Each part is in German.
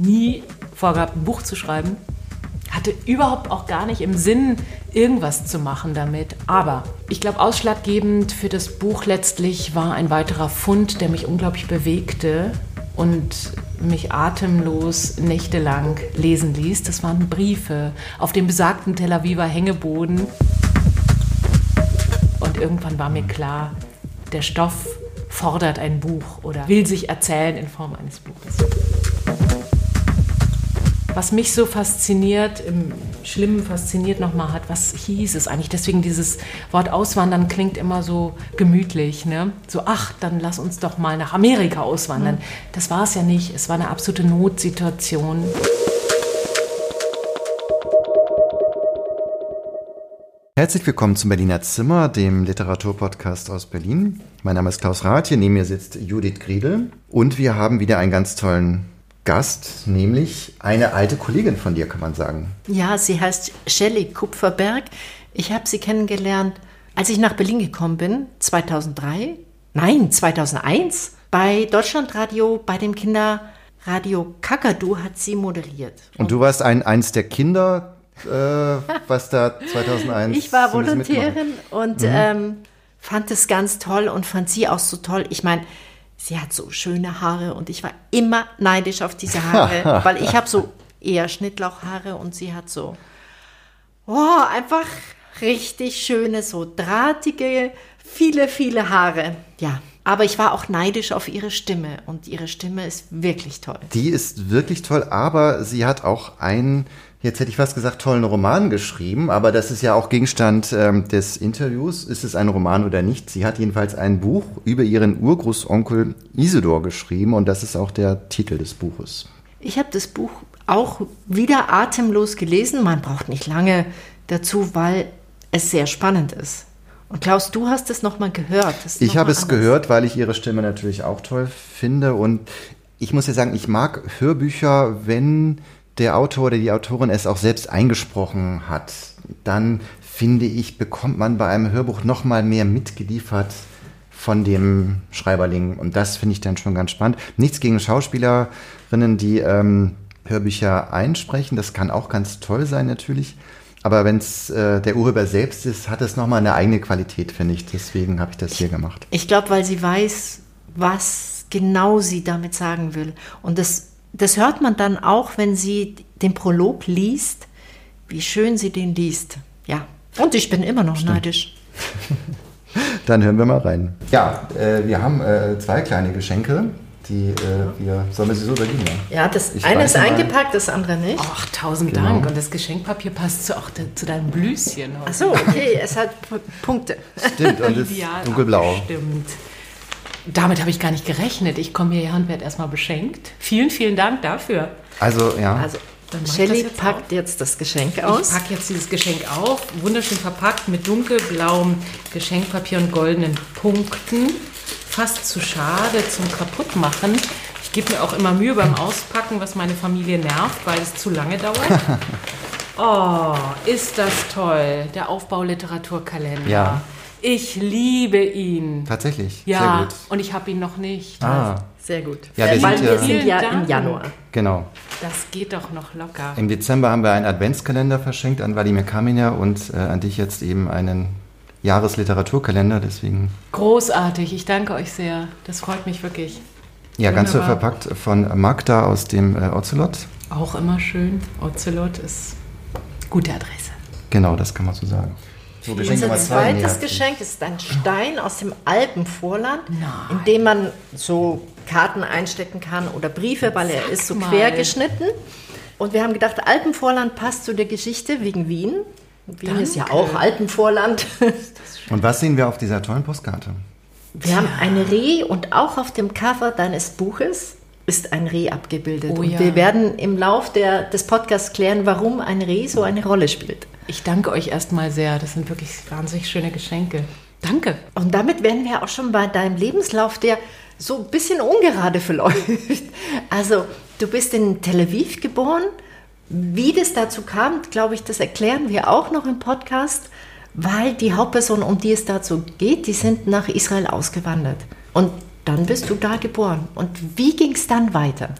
nie vorgehabt, ein Buch zu schreiben. Hatte überhaupt auch gar nicht im Sinn, irgendwas zu machen damit. Aber ich glaube, ausschlaggebend für das Buch letztlich war ein weiterer Fund, der mich unglaublich bewegte und mich atemlos nächtelang lesen ließ. Das waren Briefe auf dem besagten Tel Aviver Hängeboden. Und irgendwann war mir klar, der Stoff fordert ein Buch oder will sich erzählen in Form eines Buches. Was mich so fasziniert, im Schlimmen fasziniert nochmal hat, was hieß es eigentlich? Deswegen dieses Wort Auswandern klingt immer so gemütlich. Ne? So, ach, dann lass uns doch mal nach Amerika auswandern. Mhm. Das war es ja nicht. Es war eine absolute Notsituation. Herzlich willkommen zum Berliner Zimmer, dem Literaturpodcast aus Berlin. Mein Name ist Klaus Rath, hier neben mir sitzt Judith Griedel und wir haben wieder einen ganz tollen Gast, nämlich eine alte Kollegin von dir, kann man sagen. Ja, sie heißt Shelley Kupferberg. Ich habe sie kennengelernt, als ich nach Berlin gekommen bin, 2003. Nein, 2001. Bei Deutschlandradio, bei dem Kinderradio Kakadu hat sie moderiert. Und du warst ein, eins der Kinder, äh, was da 2001 Ich war Volontärin und mhm. ähm, fand es ganz toll und fand sie auch so toll. Ich meine, sie hat so schöne Haare und ich war immer neidisch auf diese Haare, weil ich habe so eher Schnittlauchhaare und sie hat so, oh, einfach richtig schöne, so drahtige, viele, viele Haare. Ja, aber ich war auch neidisch auf ihre Stimme und ihre Stimme ist wirklich toll. Die ist wirklich toll, aber sie hat auch ein jetzt hätte ich fast gesagt, tollen Roman geschrieben, aber das ist ja auch Gegenstand ähm, des Interviews. Ist es ein Roman oder nicht? Sie hat jedenfalls ein Buch über ihren Urgroßonkel Isidor geschrieben und das ist auch der Titel des Buches. Ich habe das Buch auch wieder atemlos gelesen. Man braucht nicht lange dazu, weil es sehr spannend ist. Und Klaus, du hast es nochmal gehört. Ich habe es gehört, weil ich ihre Stimme natürlich auch toll finde. Und ich muss ja sagen, ich mag Hörbücher, wenn der Autor oder die Autorin es auch selbst eingesprochen hat, dann finde ich, bekommt man bei einem Hörbuch noch mal mehr mitgeliefert von dem Schreiberling. Und das finde ich dann schon ganz spannend. Nichts gegen Schauspielerinnen, die ähm, Hörbücher einsprechen. Das kann auch ganz toll sein natürlich. Aber wenn es äh, der Urheber selbst ist, hat es nochmal eine eigene Qualität, finde ich. Deswegen habe ich das hier gemacht. Ich glaube, weil sie weiß, was genau sie damit sagen will. Und das das hört man dann auch, wenn sie den Prolog liest, wie schön sie den liest. Ja, und ich bin immer noch Stimmt. neidisch. Dann hören wir mal rein. Ja, äh, wir haben äh, zwei kleine Geschenke. Die, äh, wir, sollen wir sie so übergeben? Ja, das ich eine ist mal. eingepackt, das andere nicht. Ach, tausend genau. Dank. Und das Geschenkpapier passt zu, auch de, zu deinem Blüschen. Ach so, okay, es hat Punkte. Stimmt, und ist dunkelblau. Stimmt. Damit habe ich gar nicht gerechnet. Ich komme hierher und werde erstmal beschenkt. Vielen, vielen Dank dafür. Also, ja. Also, Shelly jetzt packt auf. jetzt das Geschenk aus. Ich packe jetzt dieses Geschenk auf. Wunderschön verpackt mit dunkelblauem Geschenkpapier und goldenen Punkten. Fast zu schade zum Kaputtmachen. Ich gebe mir auch immer Mühe beim Auspacken, was meine Familie nervt, weil es zu lange dauert. Oh, ist das toll. Der Aufbauliteraturkalender. Ja. Ich liebe ihn. Tatsächlich. Ja, sehr gut. und ich habe ihn noch nicht. Ah. Sehr gut. Ja, wir Weil sind wir sind ja im Januar. Genau. Das geht doch noch locker. Im Dezember haben wir einen Adventskalender verschenkt an Vladimir Kaminer und äh, an dich jetzt eben einen Jahresliteraturkalender, deswegen. Großartig, ich danke euch sehr. Das freut mich wirklich. Ja, ganz so verpackt von Magda aus dem äh, Ocelot. Auch immer schön. Ocelot ist gute Adresse. Genau, das kann man so sagen. So, Unser zweites Geschenk ist ein Stein aus dem Alpenvorland, in dem man so Karten einstecken kann oder Briefe, weil er ist so quer geschnitten. Und wir haben gedacht, Alpenvorland passt zu der Geschichte wegen Wien. Wien Danke. ist ja auch Alpenvorland. Und was sehen wir auf dieser tollen Postkarte? Wir ja. haben ein Reh und auch auf dem Cover deines Buches ist ein Reh abgebildet. Oh, und ja. wir werden im Lauf der, des Podcasts klären, warum ein Reh so eine Rolle spielt. Ich danke euch erstmal sehr. Das sind wirklich wahnsinnig schöne Geschenke. Danke. Und damit wären wir auch schon bei deinem Lebenslauf, der so ein bisschen ungerade verläuft. Also, du bist in Tel Aviv geboren. Wie das dazu kam, glaube ich, das erklären wir auch noch im Podcast, weil die Hauptpersonen, um die es dazu geht, die sind nach Israel ausgewandert. Und dann bist du da geboren. Und wie ging es dann weiter?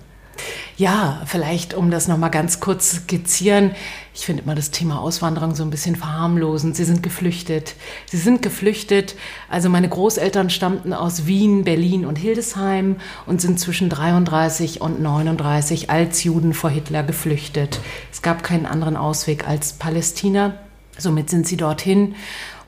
Ja, vielleicht um das nochmal ganz kurz zu skizzieren. Ich finde immer das Thema Auswanderung so ein bisschen verharmlosend. Sie sind geflüchtet. Sie sind geflüchtet. Also meine Großeltern stammten aus Wien, Berlin und Hildesheim und sind zwischen 33 und 39 als Juden vor Hitler geflüchtet. Es gab keinen anderen Ausweg als Palästina. Somit sind sie dorthin.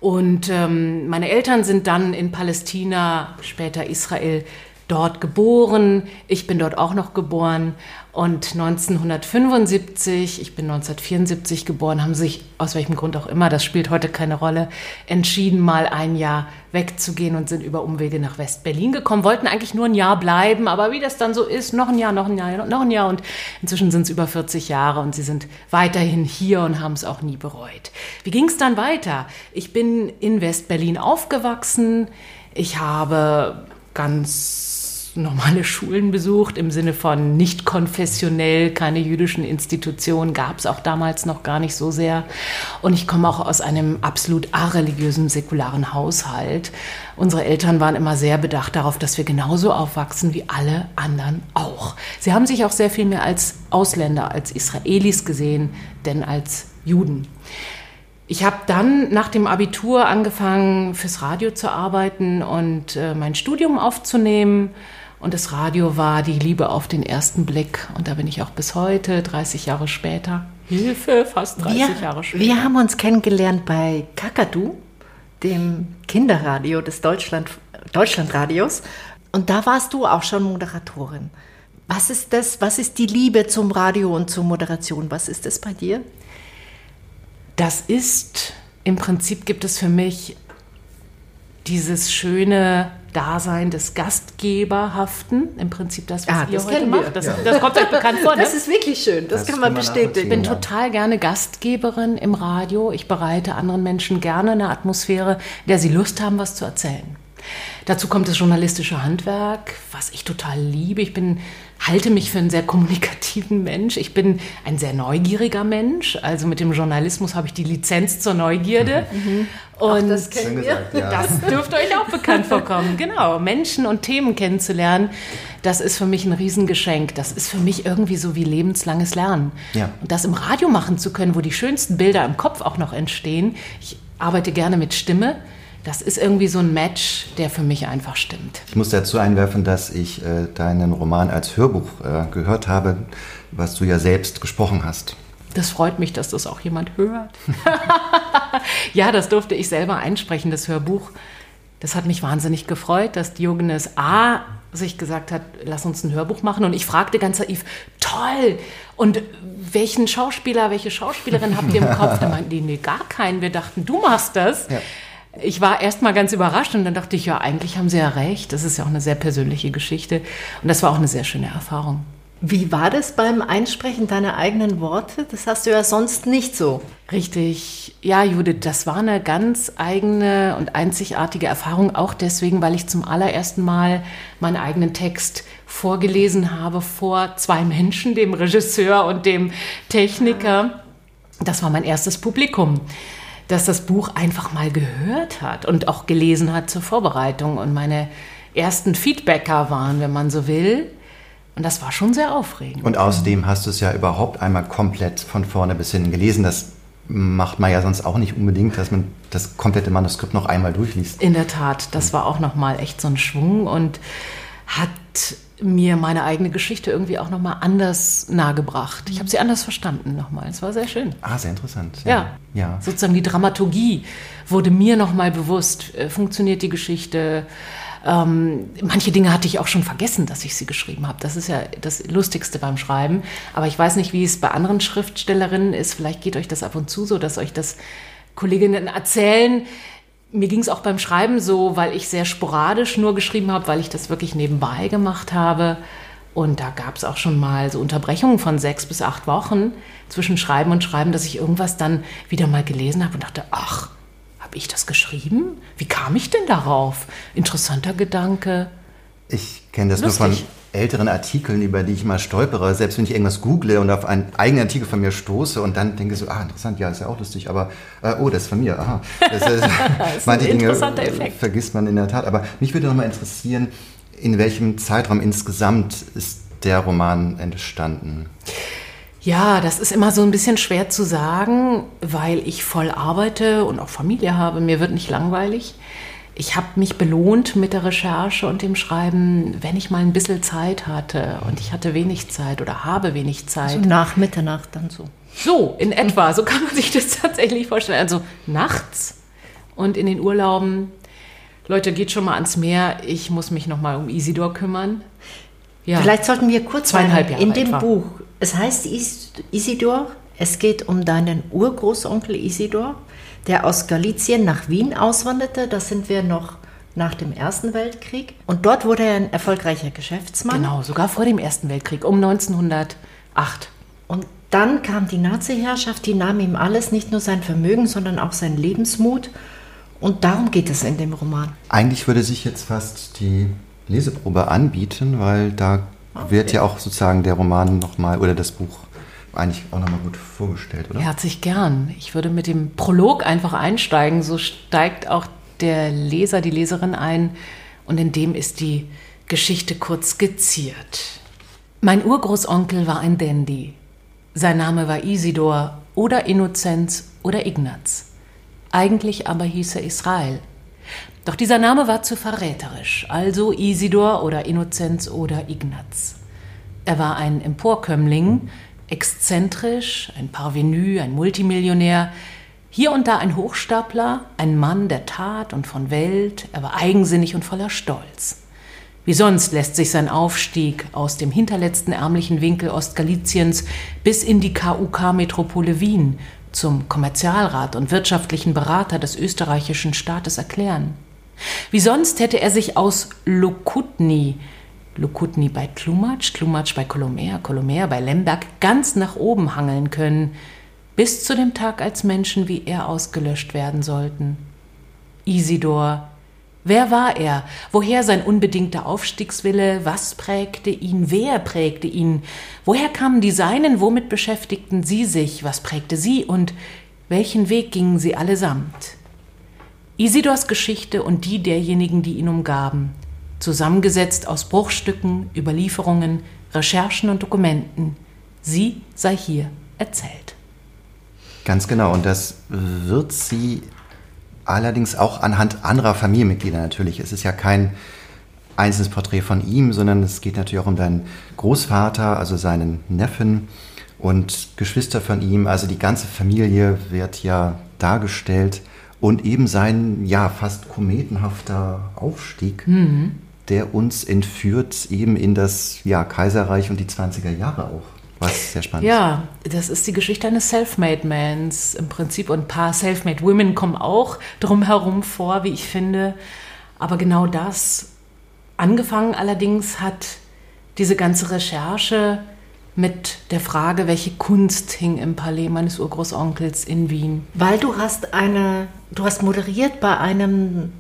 Und ähm, meine Eltern sind dann in Palästina, später Israel, dort geboren. Ich bin dort auch noch geboren. Und 1975, ich bin 1974 geboren, haben sich, aus welchem Grund auch immer, das spielt heute keine Rolle, entschieden, mal ein Jahr wegzugehen und sind über Umwege nach West-Berlin gekommen, wollten eigentlich nur ein Jahr bleiben, aber wie das dann so ist, noch ein Jahr, noch ein Jahr, noch ein Jahr und inzwischen sind es über 40 Jahre und sie sind weiterhin hier und haben es auch nie bereut. Wie ging es dann weiter? Ich bin in West-Berlin aufgewachsen. Ich habe ganz normale Schulen besucht, im Sinne von nicht konfessionell, keine jüdischen Institutionen gab es auch damals noch gar nicht so sehr. Und ich komme auch aus einem absolut areligiösen, säkularen Haushalt. Unsere Eltern waren immer sehr bedacht darauf, dass wir genauso aufwachsen wie alle anderen auch. Sie haben sich auch sehr viel mehr als Ausländer, als Israelis gesehen, denn als Juden. Ich habe dann nach dem Abitur angefangen, fürs Radio zu arbeiten und äh, mein Studium aufzunehmen. Und das Radio war die Liebe auf den ersten Blick. Und da bin ich auch bis heute, 30 Jahre später. Hilfe, fast 30 wir, Jahre später. Wir haben uns kennengelernt bei Kakadu, dem Kinderradio des Deutschland, Deutschlandradios. Und da warst du auch schon Moderatorin. Was ist das? Was ist die Liebe zum Radio und zur Moderation? Was ist das bei dir? Das ist, im Prinzip gibt es für mich dieses schöne Dasein des Gastgeberhaften, im Prinzip das, was ah, ihr das heute macht. Das, ja. das, kommt euch bekannt vor. Ne? Das ist wirklich schön, das, das kann man bestätigen. Ich bin total gerne Gastgeberin im Radio. Ich bereite anderen Menschen gerne eine Atmosphäre, in der sie Lust haben, was zu erzählen. Dazu kommt das journalistische Handwerk, was ich total liebe. Ich bin, halte mich für einen sehr kommunikativen Mensch. Ich bin ein sehr neugieriger Mensch. Also mit dem Journalismus habe ich die Lizenz zur Neugierde. Mhm. Und Ach, das kennen wir. Gesagt, ja. Das dürfte euch auch bekannt vorkommen. Genau, Menschen und Themen kennenzulernen, das ist für mich ein Riesengeschenk. Das ist für mich irgendwie so wie lebenslanges Lernen. Ja. Und das im Radio machen zu können, wo die schönsten Bilder im Kopf auch noch entstehen. Ich arbeite gerne mit Stimme das ist irgendwie so ein Match, der für mich einfach stimmt. Ich muss dazu einwerfen, dass ich äh, deinen Roman als Hörbuch äh, gehört habe, was du ja selbst gesprochen hast. Das freut mich, dass das auch jemand hört. ja, das durfte ich selber einsprechen, das Hörbuch. Das hat mich wahnsinnig gefreut, dass Diogenes A sich gesagt hat, lass uns ein Hörbuch machen. Und ich fragte ganz naiv, toll! Und welchen Schauspieler, welche Schauspielerin habt ihr im Kopf? Da meinten die, nee, gar keinen. Wir dachten, du machst das. Ja ich war erst mal ganz überrascht und dann dachte ich, ja, eigentlich haben Sie ja recht. Das ist ja auch eine sehr persönliche Geschichte. Und das war auch eine sehr schöne Erfahrung. Wie war das beim Einsprechen deiner eigenen Worte? Das hast du ja sonst nicht so. Richtig. Ja, Judith, das war eine ganz eigene und einzigartige Erfahrung, auch deswegen, weil ich zum allerersten Mal meinen eigenen Text vorgelesen habe vor zwei Menschen, dem Regisseur und dem Techniker. Das war mein erstes Publikum dass das Buch einfach mal gehört hat und auch gelesen hat zur Vorbereitung. Und meine ersten Feedbacker waren, wenn man so will. Und das war schon sehr aufregend. Und außerdem hast du es ja überhaupt einmal komplett von vorne bis hinten gelesen. Das macht man ja sonst auch nicht unbedingt, dass man das komplette Manuskript noch einmal durchliest. In der Tat, das war auch nochmal echt so ein Schwung und hat mir meine eigene Geschichte irgendwie auch nochmal anders nahegebracht. Ich habe sie anders verstanden nochmal. Es war sehr schön. Ah, sehr interessant. Ja. ja. ja. Sozusagen die Dramaturgie wurde mir nochmal bewusst. Äh, funktioniert die Geschichte? Ähm, manche Dinge hatte ich auch schon vergessen, dass ich sie geschrieben habe. Das ist ja das Lustigste beim Schreiben. Aber ich weiß nicht, wie es bei anderen Schriftstellerinnen ist. Vielleicht geht euch das ab und zu so, dass euch das Kolleginnen erzählen, mir ging es auch beim Schreiben so, weil ich sehr sporadisch nur geschrieben habe, weil ich das wirklich nebenbei gemacht habe. Und da gab es auch schon mal so Unterbrechungen von sechs bis acht Wochen zwischen Schreiben und Schreiben, dass ich irgendwas dann wieder mal gelesen habe und dachte, ach, habe ich das geschrieben? Wie kam ich denn darauf? Interessanter Gedanke. Ich kenne das Lustig. nur von älteren Artikeln, über die ich mal stolpere, selbst wenn ich irgendwas google und auf einen eigenen Artikel von mir stoße und dann denke so, ah, interessant, ja, ist ja auch lustig, aber äh, oh, das ist von mir, aha. Das, ist, das ist manche Dinge Effekt. vergisst man in der Tat. Aber mich würde noch mal interessieren, in welchem Zeitraum insgesamt ist der Roman entstanden? Ja, das ist immer so ein bisschen schwer zu sagen, weil ich voll arbeite und auch Familie habe. Mir wird nicht langweilig. Ich habe mich belohnt mit der Recherche und dem Schreiben, wenn ich mal ein bisschen Zeit hatte. Und ich hatte wenig Zeit oder habe wenig Zeit. So nach Mitternacht dann so. So, in etwa. So kann man sich das tatsächlich vorstellen. Also nachts und in den Urlauben. Leute, geht schon mal ans Meer. Ich muss mich noch mal um Isidor kümmern. Ja. Vielleicht sollten wir kurz zweieinhalb Jahre in dem etwa. Buch. Es heißt Isidor. Es geht um deinen Urgroßonkel Isidor, der aus Galizien nach Wien auswanderte. Da sind wir noch nach dem Ersten Weltkrieg. Und dort wurde er ein erfolgreicher Geschäftsmann. Genau, sogar vor dem Ersten Weltkrieg, um 1908. Und dann kam die Nazi-Herrschaft, die nahm ihm alles, nicht nur sein Vermögen, sondern auch sein Lebensmut. Und darum geht es in dem Roman. Eigentlich würde sich jetzt fast die Leseprobe anbieten, weil da okay. wird ja auch sozusagen der Roman nochmal oder das Buch eigentlich auch nochmal gut vorgestellt, oder? Herzlich gern. Ich würde mit dem Prolog einfach einsteigen. So steigt auch der Leser, die Leserin ein und in dem ist die Geschichte kurz skizziert. Mein Urgroßonkel war ein Dandy. Sein Name war Isidor oder Innozenz oder Ignaz. Eigentlich aber hieß er Israel. Doch dieser Name war zu verräterisch, also Isidor oder Innozenz oder Ignaz. Er war ein Emporkömmling, exzentrisch, ein Parvenu, ein Multimillionär, hier und da ein Hochstapler, ein Mann der Tat und von Welt, er war eigensinnig und voller Stolz. Wie sonst lässt sich sein Aufstieg aus dem hinterletzten ärmlichen Winkel Ostgaliziens bis in die KUK-Metropole Wien zum Kommerzialrat und wirtschaftlichen Berater des österreichischen Staates erklären. Wie sonst hätte er sich aus Lokutni, Lokutni bei Klumatsch, Klumatsch bei Kolomer, Kolomer bei Lemberg ganz nach oben hangeln können, bis zu dem Tag, als Menschen wie er ausgelöscht werden sollten. Isidor, wer war er? Woher sein unbedingter Aufstiegswille? Was prägte ihn? Wer prägte ihn? Woher kamen die Seinen? Womit beschäftigten sie sich? Was prägte sie? Und welchen Weg gingen sie allesamt? Isidors Geschichte und die derjenigen, die ihn umgaben, zusammengesetzt aus Bruchstücken, Überlieferungen, Recherchen und Dokumenten. Sie sei hier erzählt. Ganz genau, und das wird sie allerdings auch anhand anderer Familienmitglieder natürlich. Es ist ja kein einzelnes Porträt von ihm, sondern es geht natürlich auch um seinen Großvater, also seinen Neffen und Geschwister von ihm. Also die ganze Familie wird ja dargestellt und eben sein ja fast kometenhafter Aufstieg, mhm. Der uns entführt eben in das ja, Kaiserreich und die 20er Jahre auch. Was sehr spannend Ja, das ist die Geschichte eines Selfmade-Mans im Prinzip und ein paar Selfmade-Women kommen auch drumherum vor, wie ich finde. Aber genau das, angefangen allerdings hat diese ganze Recherche mit der Frage, welche Kunst hing im Palais meines Urgroßonkels in Wien. Weil du hast eine, du hast moderiert bei einem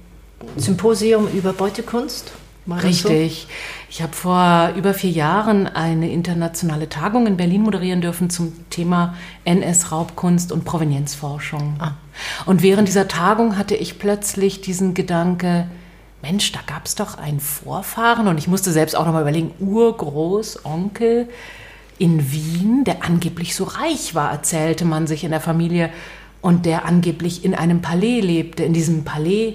Symposium über Beutekunst. Richtig. So? Ich habe vor über vier Jahren eine internationale Tagung in Berlin moderieren dürfen zum Thema NS-Raubkunst und Provenienzforschung. Ah. Und während dieser Tagung hatte ich plötzlich diesen Gedanke, Mensch, da gab es doch einen Vorfahren und ich musste selbst auch nochmal überlegen, Urgroßonkel, in Wien, der angeblich so reich war, erzählte man sich in der Familie, und der angeblich in einem Palais lebte. In diesem Palais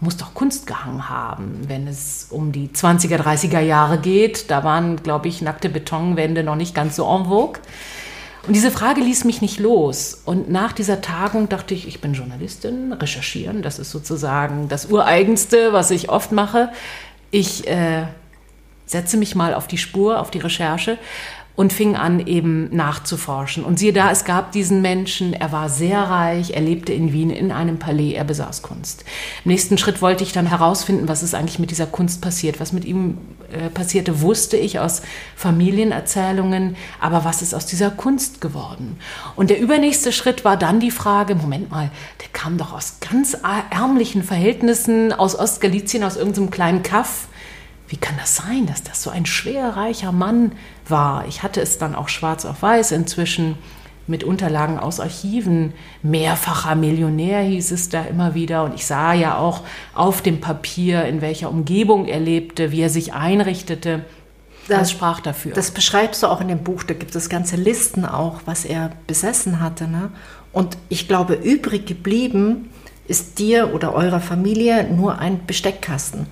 muss doch Kunst gehangen haben, wenn es um die 20er, 30er Jahre geht. Da waren, glaube ich, nackte Betonwände noch nicht ganz so en vogue. Und diese Frage ließ mich nicht los. Und nach dieser Tagung dachte ich, ich bin Journalistin, recherchieren, das ist sozusagen das Ureigenste, was ich oft mache. Ich äh, setze mich mal auf die Spur, auf die Recherche und fing an eben nachzuforschen. Und siehe da, es gab diesen Menschen, er war sehr reich, er lebte in Wien in einem Palais, er besaß Kunst. Im nächsten Schritt wollte ich dann herausfinden, was ist eigentlich mit dieser Kunst passiert. Was mit ihm äh, passierte, wusste ich aus Familienerzählungen, aber was ist aus dieser Kunst geworden? Und der übernächste Schritt war dann die Frage, Moment mal, der kam doch aus ganz ärmlichen Verhältnissen, aus Ostgalizien, aus irgendeinem kleinen Kaff wie kann das sein, dass das so ein schwer reicher Mann war? Ich hatte es dann auch schwarz auf weiß inzwischen mit Unterlagen aus Archiven. Mehrfacher Millionär hieß es da immer wieder. Und ich sah ja auch auf dem Papier, in welcher Umgebung er lebte, wie er sich einrichtete. das, das, sprach dafür. Das beschreibst du auch in dem Buch, da gibt es ganze Listen auch, was er besessen hatte. Ne? Und ich glaube, übrig geblieben ist dir oder eurer Familie nur ein Besteckkasten.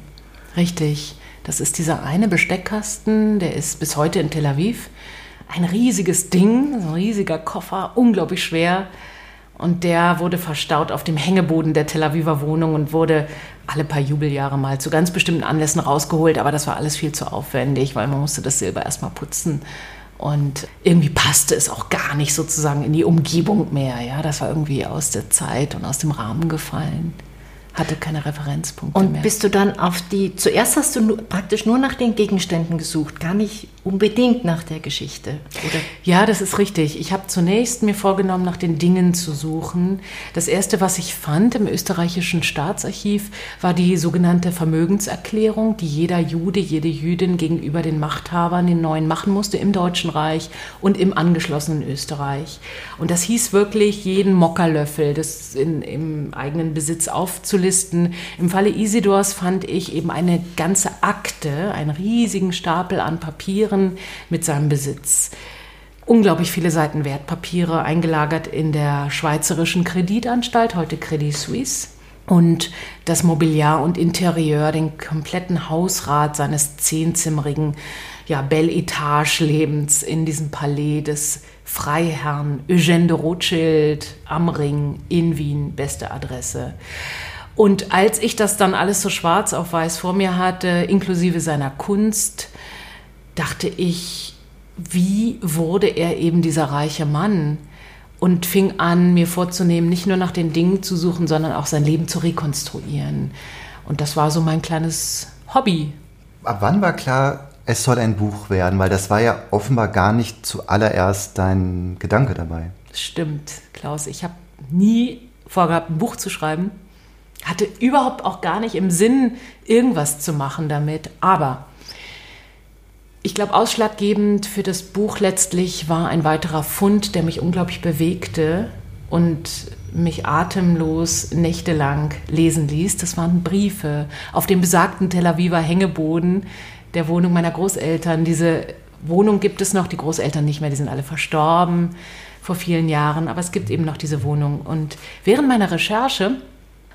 Richtig. Das ist dieser eine Besteckkasten, der ist bis heute in Tel Aviv. Ein riesiges Ding, ein riesiger Koffer, unglaublich schwer. Und der wurde verstaut auf dem Hängeboden der Tel Aviver Wohnung und wurde alle paar Jubeljahre mal zu ganz bestimmten Anlässen rausgeholt. Aber das war alles viel zu aufwendig, weil man musste das Silber erstmal putzen. Und irgendwie passte es auch gar nicht sozusagen in die Umgebung mehr. Ja, das war irgendwie aus der Zeit und aus dem Rahmen gefallen hatte keine Referenzpunkte und mehr. Und bist du dann auf die, zuerst hast du praktisch nur nach den Gegenständen gesucht, gar nicht unbedingt nach der Geschichte, oder? Ja, das ist richtig. Ich habe zunächst mir vorgenommen, nach den Dingen zu suchen. Das erste, was ich fand im österreichischen Staatsarchiv, war die sogenannte Vermögenserklärung, die jeder Jude, jede Jüdin gegenüber den Machthabern, den neuen machen musste im Deutschen Reich und im angeschlossenen Österreich. Und das hieß wirklich, jeden Mockerlöffel das in, im eigenen Besitz aufzulisten. Im Falle Isidors fand ich eben eine ganze Akte, einen riesigen Stapel an Papieren mit seinem Besitz. Unglaublich viele Seiten Wertpapiere eingelagert in der Schweizerischen Kreditanstalt, heute Credit Suisse und das Mobiliar und Interieur, den kompletten Hausrat seines zehnzimmerigen ja, Belle Etage-Lebens in diesem Palais des Freiherrn Eugène de Rothschild am Ring in Wien, beste Adresse. Und als ich das dann alles so schwarz auf weiß vor mir hatte, inklusive seiner Kunst, dachte ich, wie wurde er eben dieser reiche Mann? Und fing an, mir vorzunehmen, nicht nur nach den Dingen zu suchen, sondern auch sein Leben zu rekonstruieren. Und das war so mein kleines Hobby. Ab wann war klar, es soll ein Buch werden? Weil das war ja offenbar gar nicht zuallererst dein Gedanke dabei. Stimmt, Klaus. Ich habe nie vorgehabt, ein Buch zu schreiben hatte überhaupt auch gar nicht im Sinn, irgendwas zu machen damit. Aber ich glaube, ausschlaggebend für das Buch letztlich war ein weiterer Fund, der mich unglaublich bewegte und mich atemlos nächtelang lesen ließ. Das waren Briefe auf dem besagten Tel Aviver Hängeboden der Wohnung meiner Großeltern. Diese Wohnung gibt es noch, die Großeltern nicht mehr, die sind alle verstorben vor vielen Jahren, aber es gibt eben noch diese Wohnung. Und während meiner Recherche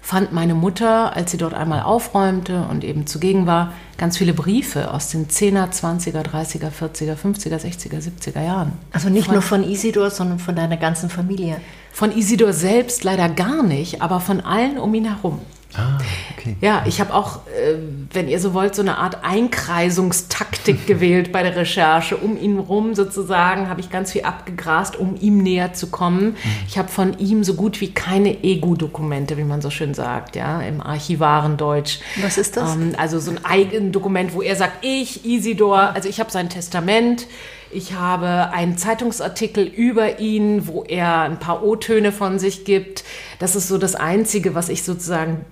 fand meine Mutter, als sie dort einmal aufräumte und eben zugegen war, ganz viele Briefe aus den 10er, 20er, 30er, 40er, 50er, 60er, 70er Jahren. Also nicht von, nur von Isidor, sondern von deiner ganzen Familie. Von Isidor selbst leider gar nicht, aber von allen um ihn herum. Ah, okay. Ja, ich habe auch, äh, wenn ihr so wollt, so eine Art Einkreisungstaktik gewählt bei der Recherche. Um ihn rum sozusagen habe ich ganz viel abgegrast, um ihm näher zu kommen. Mhm. Ich habe von ihm so gut wie keine Ego-Dokumente, wie man so schön sagt, ja, im archivaren Deutsch. Was ist das? Ähm, also so ein eigenes Dokument, wo er sagt, ich, Isidor, also ich habe sein Testament. Ich habe einen Zeitungsartikel über ihn, wo er ein paar O-Töne von sich gibt. Das ist so das Einzige, was ich sozusagen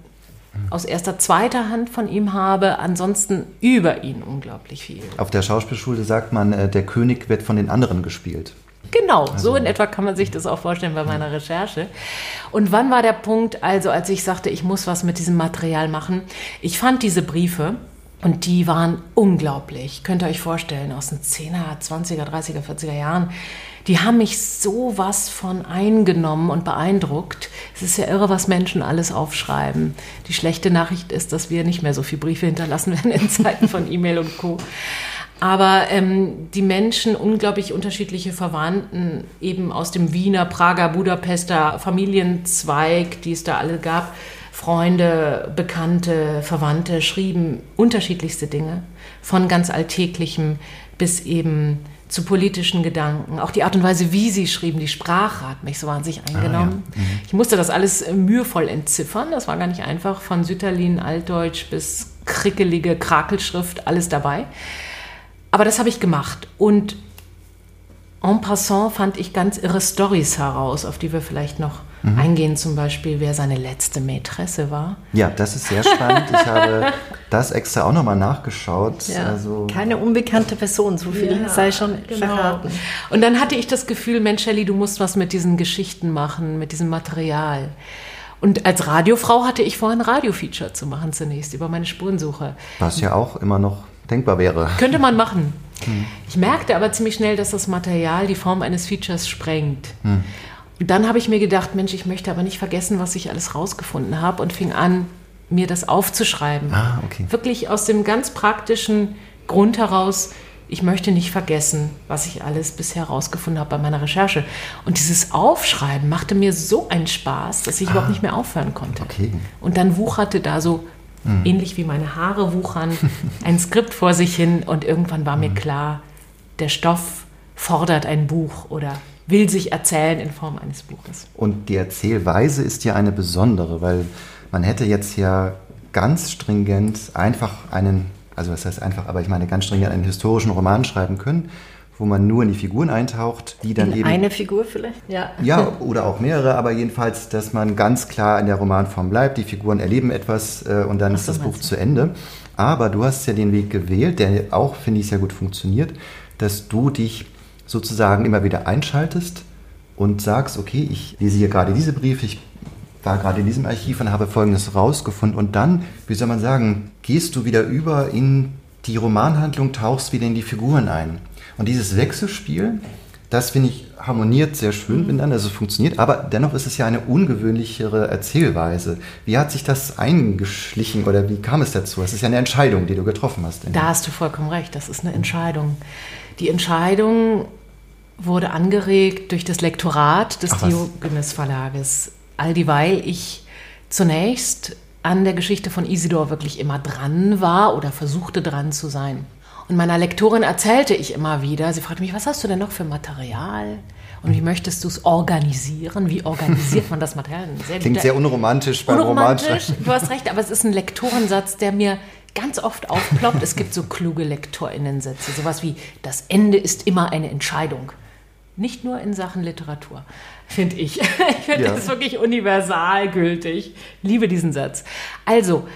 aus erster, zweiter Hand von ihm habe, ansonsten über ihn unglaublich viel. Auf der Schauspielschule sagt man, äh, der König wird von den anderen gespielt. Genau, also. so in etwa kann man sich das auch vorstellen bei meiner Recherche. Und wann war der Punkt, also als ich sagte, ich muss was mit diesem Material machen? Ich fand diese Briefe und die waren unglaublich. Könnt ihr euch vorstellen, aus den 10er, 20er, 30er, 40er Jahren die haben mich sowas von eingenommen und beeindruckt. Es ist ja irre, was Menschen alles aufschreiben. Die schlechte Nachricht ist, dass wir nicht mehr so viele Briefe hinterlassen werden in Zeiten von E-Mail und Co. Aber ähm, die Menschen, unglaublich unterschiedliche Verwandten, eben aus dem Wiener, Prager, Budapester Familienzweig, die es da alle gab, Freunde, Bekannte, Verwandte, schrieben unterschiedlichste Dinge, von ganz Alltäglichem bis eben zu politischen Gedanken. Auch die Art und Weise, wie sie schrieben, die Sprache hat mich so wahnsinnig eingenommen. Ah, ja. mhm. Ich musste das alles äh, mühevoll entziffern. Das war gar nicht einfach. Von Sütterlin, Altdeutsch bis krickelige Krakelschrift, alles dabei. Aber das habe ich gemacht. Und en passant fand ich ganz irre Stories heraus, auf die wir vielleicht noch mhm. eingehen, zum Beispiel, wer seine letzte Mätresse war. Ja, das ist sehr spannend. Ich habe das extra auch nochmal nachgeschaut. Ja, also keine unbekannte Person, so viel ja, sei schon genau. verraten. Und dann hatte ich das Gefühl, Mensch, Shelley, du musst was mit diesen Geschichten machen, mit diesem Material. Und als Radiofrau hatte ich vor, ein Radiofeature zu machen zunächst über meine Spurensuche. Was ja auch immer noch denkbar wäre. Könnte man machen. Hm. Ich merkte aber ziemlich schnell, dass das Material die Form eines Features sprengt. Hm. Dann habe ich mir gedacht, Mensch, ich möchte aber nicht vergessen, was ich alles rausgefunden habe und fing an, mir das aufzuschreiben. Ah, okay. Wirklich aus dem ganz praktischen Grund heraus, ich möchte nicht vergessen, was ich alles bisher herausgefunden habe bei meiner Recherche. Und dieses Aufschreiben machte mir so einen Spaß, dass ich ah, überhaupt nicht mehr aufhören konnte. Okay. Und dann wucherte da so, mhm. ähnlich wie meine Haare wuchern, ein Skript vor sich hin und irgendwann war mhm. mir klar, der Stoff fordert ein Buch oder will sich erzählen in Form eines Buches. Und die Erzählweise ist ja eine besondere, weil man hätte jetzt ja ganz stringent einfach einen also das heißt einfach, aber ich meine ganz streng einen historischen Roman schreiben können, wo man nur in die Figuren eintaucht, die dann in eben... Eine Figur vielleicht, ja. Ja, oder auch mehrere, aber jedenfalls, dass man ganz klar in der Romanform bleibt, die Figuren erleben etwas äh, und dann Ach, ist das Buch zu Ende. Aber du hast ja den Weg gewählt, der auch, finde ich, sehr gut funktioniert, dass du dich sozusagen immer wieder einschaltest und sagst, okay, ich lese hier gerade diese Briefe, ich war gerade in diesem Archiv und habe Folgendes rausgefunden. Und dann, wie soll man sagen, gehst du wieder über in die Romanhandlung, tauchst wieder in die Figuren ein. Und dieses Wechselspiel, das finde ich harmoniert sehr schön mhm. miteinander, also funktioniert, aber dennoch ist es ja eine ungewöhnlichere Erzählweise. Wie hat sich das eingeschlichen oder wie kam es dazu? Es ist ja eine Entscheidung, die du getroffen hast. Da hast du vollkommen recht, das ist eine Entscheidung. Die Entscheidung wurde angeregt durch das Lektorat des Diogenes Verlages all dieweil ich zunächst an der Geschichte von Isidor wirklich immer dran war oder versuchte dran zu sein. Und meiner Lektorin erzählte ich immer wieder, sie fragte mich, was hast du denn noch für Material? Und wie möchtest du es organisieren? Wie organisiert man das Material? Sehr Klingt sehr unromantisch beim Unromantisch, du hast recht, aber es ist ein Lektorensatz, der mir ganz oft aufploppt. Es gibt so kluge LektorInnensätze, sowas wie, das Ende ist immer eine Entscheidung. Nicht nur in Sachen Literatur, finde ich. Ich finde ja. das wirklich universal gültig. Liebe diesen Satz. Also,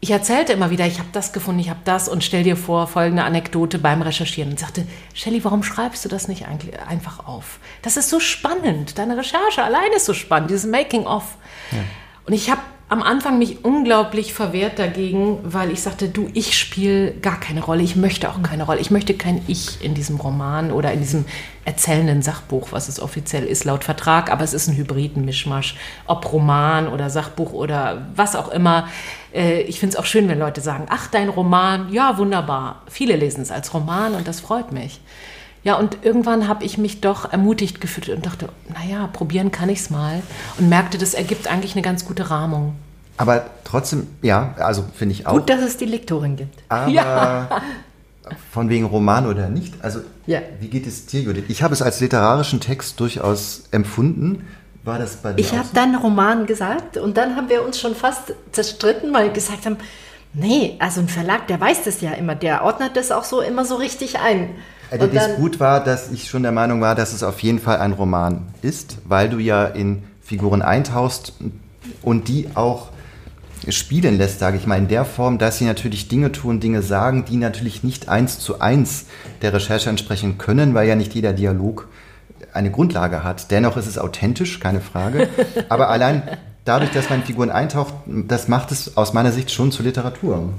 ich erzählte immer wieder, ich habe das gefunden, ich habe das und stell dir vor, folgende Anekdote beim Recherchieren und sagte, Shelley, warum schreibst du das nicht einfach auf? Das ist so spannend, deine Recherche allein ist so spannend, dieses Making-of. Ja. Und ich habe am Anfang mich unglaublich verwehrt dagegen, weil ich sagte, du, ich spiele gar keine Rolle, ich möchte auch keine Rolle, ich möchte kein Ich in diesem Roman oder in diesem erzählenden Sachbuch, was es offiziell ist laut Vertrag, aber es ist ein Hybriden-Mischmasch, ob Roman oder Sachbuch oder was auch immer. Äh, ich finde es auch schön, wenn Leute sagen, ach, dein Roman, ja, wunderbar. Viele lesen es als Roman und das freut mich. Ja, und irgendwann habe ich mich doch ermutigt gefühlt und dachte, naja, probieren kann ich es mal. Und merkte, das ergibt eigentlich eine ganz gute Rahmung. Aber trotzdem, ja, also finde ich auch. Gut, dass es die Lektorin gibt. Aber ja. von wegen Roman oder nicht, also ja. wie geht es dir, Judith? Ich habe es als literarischen Text durchaus empfunden. War das bei dir Ich habe so? dann Roman gesagt und dann haben wir uns schon fast zerstritten, weil wir gesagt haben, nee, also ein Verlag, der weiß das ja immer, der ordnet das auch so immer so richtig ein. Der Disput war, dass ich schon der Meinung war, dass es auf jeden Fall ein Roman ist, weil du ja in Figuren eintauchst und die auch spielen lässt, sage ich mal, in der Form, dass sie natürlich Dinge tun, Dinge sagen, die natürlich nicht eins zu eins der Recherche entsprechen können, weil ja nicht jeder Dialog eine Grundlage hat. Dennoch ist es authentisch, keine Frage. Aber allein dadurch, dass man Figuren eintaucht, das macht es aus meiner Sicht schon zur Literatur.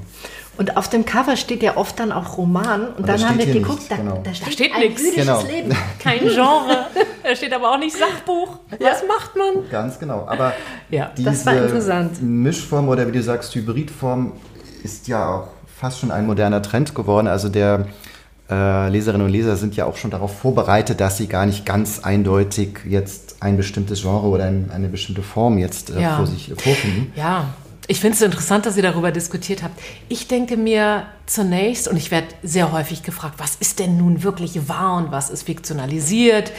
Und auf dem Cover steht ja oft dann auch Roman. Und, und dann haben wir geguckt, nichts, da, genau. da, steht, da steht nichts. Genau. Leben. Kein Genre. da steht aber auch nicht Sachbuch. Ja. Was macht man? Ganz genau. Aber ja, diese das war interessant. Mischform oder wie du sagst, Hybridform ist ja auch fast schon ein moderner Trend geworden. Also der äh, Leserinnen und Leser sind ja auch schon darauf vorbereitet, dass sie gar nicht ganz eindeutig jetzt ein bestimmtes Genre oder ein, eine bestimmte Form jetzt äh, ja. vor sich vorfinden. Ja, ich finde es interessant, dass ihr darüber diskutiert habt. Ich denke mir zunächst, und ich werde sehr häufig gefragt, was ist denn nun wirklich wahr und was ist fiktionalisiert?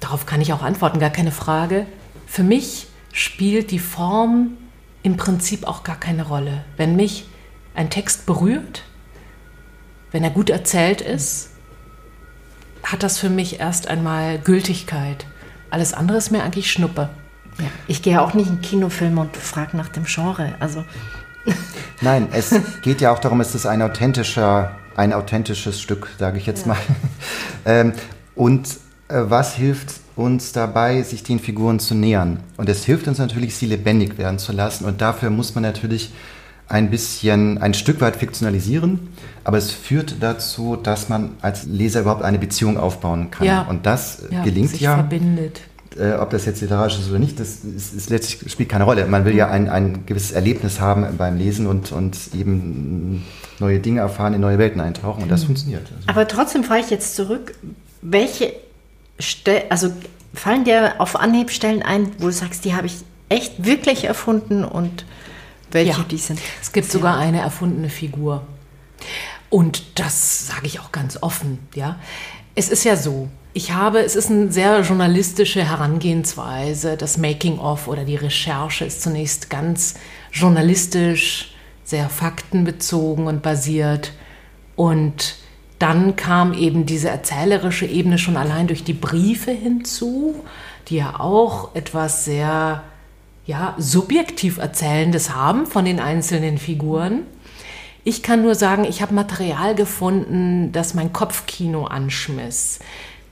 Darauf kann ich auch antworten, gar keine Frage. Für mich spielt die Form im Prinzip auch gar keine Rolle. Wenn mich ein Text berührt, wenn er gut erzählt ist, hat das für mich erst einmal Gültigkeit. Alles andere ist mir eigentlich Schnuppe. Ja. Ich gehe auch nicht in Kinofilme und frage nach dem Genre. Also. Nein, es geht ja auch darum, es ist ein authentischer, ein authentisches Stück, sage ich jetzt ja. mal. ähm, und äh, was hilft uns dabei, sich den Figuren zu nähern? Und es hilft uns natürlich, sie lebendig werden zu lassen. Und dafür muss man natürlich ein bisschen, ein Stück weit fiktionalisieren, aber es führt dazu, dass man als Leser überhaupt eine Beziehung aufbauen kann. Ja. Und das Ja, gelingt sich ja. verbindet. Äh, ob das jetzt literarisch ist oder nicht, das ist, ist letztlich spielt keine Rolle. Man will ja ein, ein gewisses Erlebnis haben beim Lesen und, und eben neue Dinge erfahren, in neue Welten eintauchen und das funktioniert. Also, Aber trotzdem frage ich jetzt zurück, welche Stellen, also fallen dir auf Anhieb Stellen ein, wo du sagst, die habe ich echt wirklich erfunden und welche Ja. die sind? Es gibt sogar eine erfundene Figur. Und das sage ich auch ganz offen, ja. Es ist ja so, ich habe, es ist eine sehr journalistische Herangehensweise. Das Making-of oder die Recherche ist zunächst ganz journalistisch, sehr faktenbezogen und basiert. Und dann kam eben diese erzählerische Ebene schon allein durch die Briefe hinzu, die ja auch etwas sehr ja, subjektiv Erzählendes haben von den einzelnen Figuren. Ich kann nur sagen, ich habe Material gefunden, das mein Kopfkino anschmiss.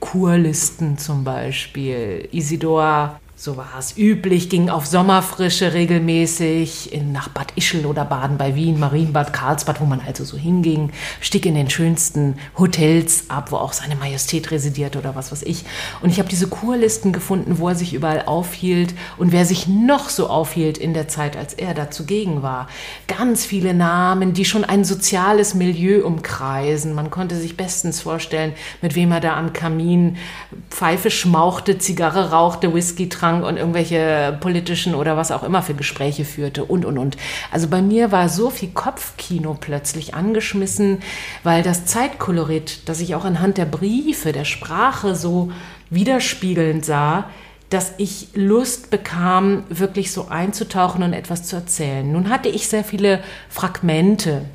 Kurlisten zum Beispiel. Isidor, so war es üblich, ging auf Sommerfrische regelmäßig in, nach Bad Ischl oder Baden bei Wien, Marienbad, Karlsbad, wo man also so hinging, stieg in den schönsten Hotels ab, wo auch seine Majestät residiert oder was weiß ich. Und ich habe diese Kurlisten gefunden, wo er sich überall aufhielt und wer sich noch so aufhielt in der Zeit, als er da zugegen war. Ganz viele Namen, die schon ein soziales Milieu umkreisen. Man konnte sich bestens vorstellen, mit wem er da am Kamin Pfeife schmauchte, Zigarre rauchte, Whisky trank und irgendwelche politischen oder was auch immer für Gespräche führte und, und, und. Also bei mir war so viel Kopfkino plötzlich angeschmissen, weil das Zeitkolorit, das ich auch anhand der Briefe, der Sprache so widerspiegelnd sah, dass ich Lust bekam, wirklich so einzutauchen und etwas zu erzählen. Nun hatte ich sehr viele Fragmente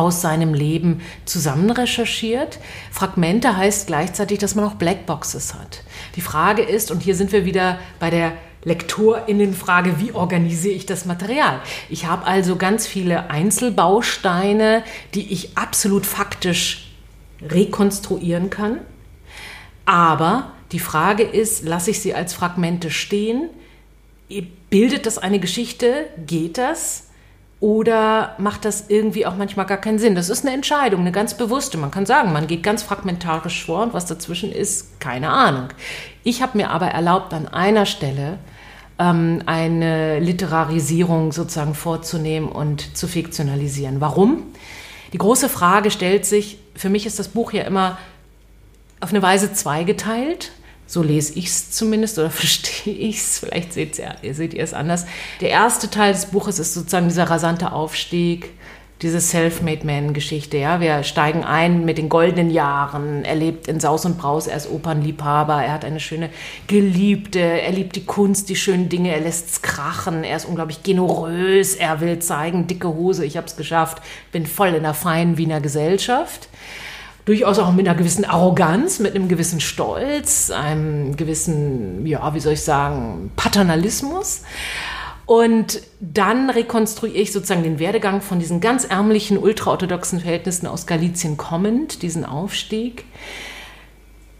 aus seinem Leben zusammen recherchiert. Fragmente heißt gleichzeitig, dass man auch Blackboxes hat. Die Frage ist, und hier sind wir wieder bei der Lektorinnenfrage, wie organisiere ich das Material? Ich habe also ganz viele Einzelbausteine, die ich absolut faktisch rekonstruieren kann. Aber die Frage ist, lasse ich sie als Fragmente stehen? Bildet das eine Geschichte? Geht das? Oder macht das irgendwie auch manchmal gar keinen Sinn? Das ist eine Entscheidung, eine ganz bewusste. Man kann sagen, man geht ganz fragmentarisch vor und was dazwischen ist, keine Ahnung. Ich habe mir aber erlaubt, an einer Stelle ähm, eine Literarisierung sozusagen vorzunehmen und zu fiktionalisieren. Warum? Die große Frage stellt sich, für mich ist das Buch ja immer auf eine Weise zweigeteilt. So lese ich es zumindest oder verstehe ich es. Vielleicht seht ihr, es anders. Der erste Teil des Buches ist sozusagen dieser rasante Aufstieg, diese Self-Made-Man-Geschichte. Ja? Wir steigen ein mit den goldenen Jahren. Er lebt in Saus und Braus, er ist Opernliebhaber, er hat eine schöne Geliebte, er liebt die Kunst, die schönen Dinge, er lässt es krachen, er ist unglaublich generös, er will zeigen, dicke Hose, ich habe es geschafft, bin voll in der feinen Wiener Gesellschaft durchaus auch mit einer gewissen Arroganz, mit einem gewissen Stolz, einem gewissen, ja, wie soll ich sagen, Paternalismus. Und dann rekonstruiere ich sozusagen den Werdegang von diesen ganz ärmlichen, ultraorthodoxen Verhältnissen aus Galizien kommend, diesen Aufstieg.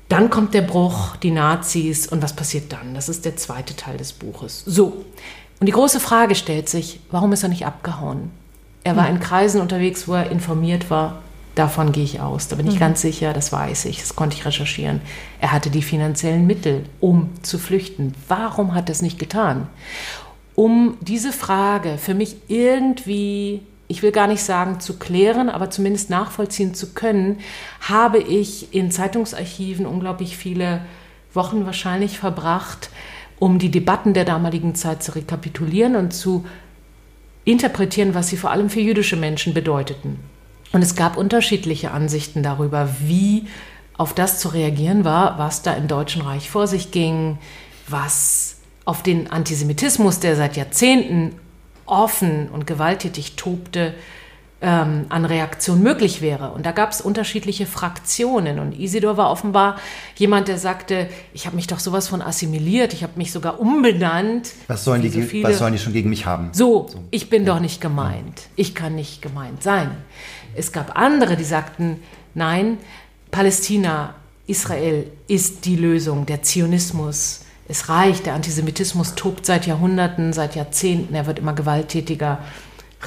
Dann kommt der Bruch, die Nazis und was passiert dann? Das ist der zweite Teil des Buches. So, und die große Frage stellt sich, warum ist er nicht abgehauen? Er war in Kreisen unterwegs, wo er informiert war, Davon gehe ich aus. Da bin ich ganz sicher, das weiß ich, das konnte ich recherchieren. Er hatte die finanziellen Mittel, um zu flüchten. Warum hat er es nicht getan? Um diese Frage für mich irgendwie, ich will gar nicht sagen zu klären, aber zumindest nachvollziehen zu können, habe ich in Zeitungsarchiven unglaublich viele Wochen wahrscheinlich verbracht, um die Debatten der damaligen Zeit zu rekapitulieren und zu interpretieren, was sie vor allem für jüdische Menschen bedeuteten. Und es gab unterschiedliche Ansichten darüber, wie auf das zu reagieren war, was da im Deutschen Reich vor sich ging, was auf den Antisemitismus, der seit Jahrzehnten offen und gewalttätig tobte, ähm, an Reaktion möglich wäre. Und da gab es unterschiedliche Fraktionen. Und Isidor war offenbar jemand, der sagte, ich habe mich doch sowas von assimiliert, ich habe mich sogar umbenannt. Was sollen, die, so viele. was sollen die schon gegen mich haben? So, ich bin doch nicht gemeint. Ich kann nicht gemeint sein. Es gab andere, die sagten, nein, Palästina, Israel ist die Lösung, der Zionismus. Es reicht, der Antisemitismus tobt seit Jahrhunderten, seit Jahrzehnten, er wird immer gewalttätiger.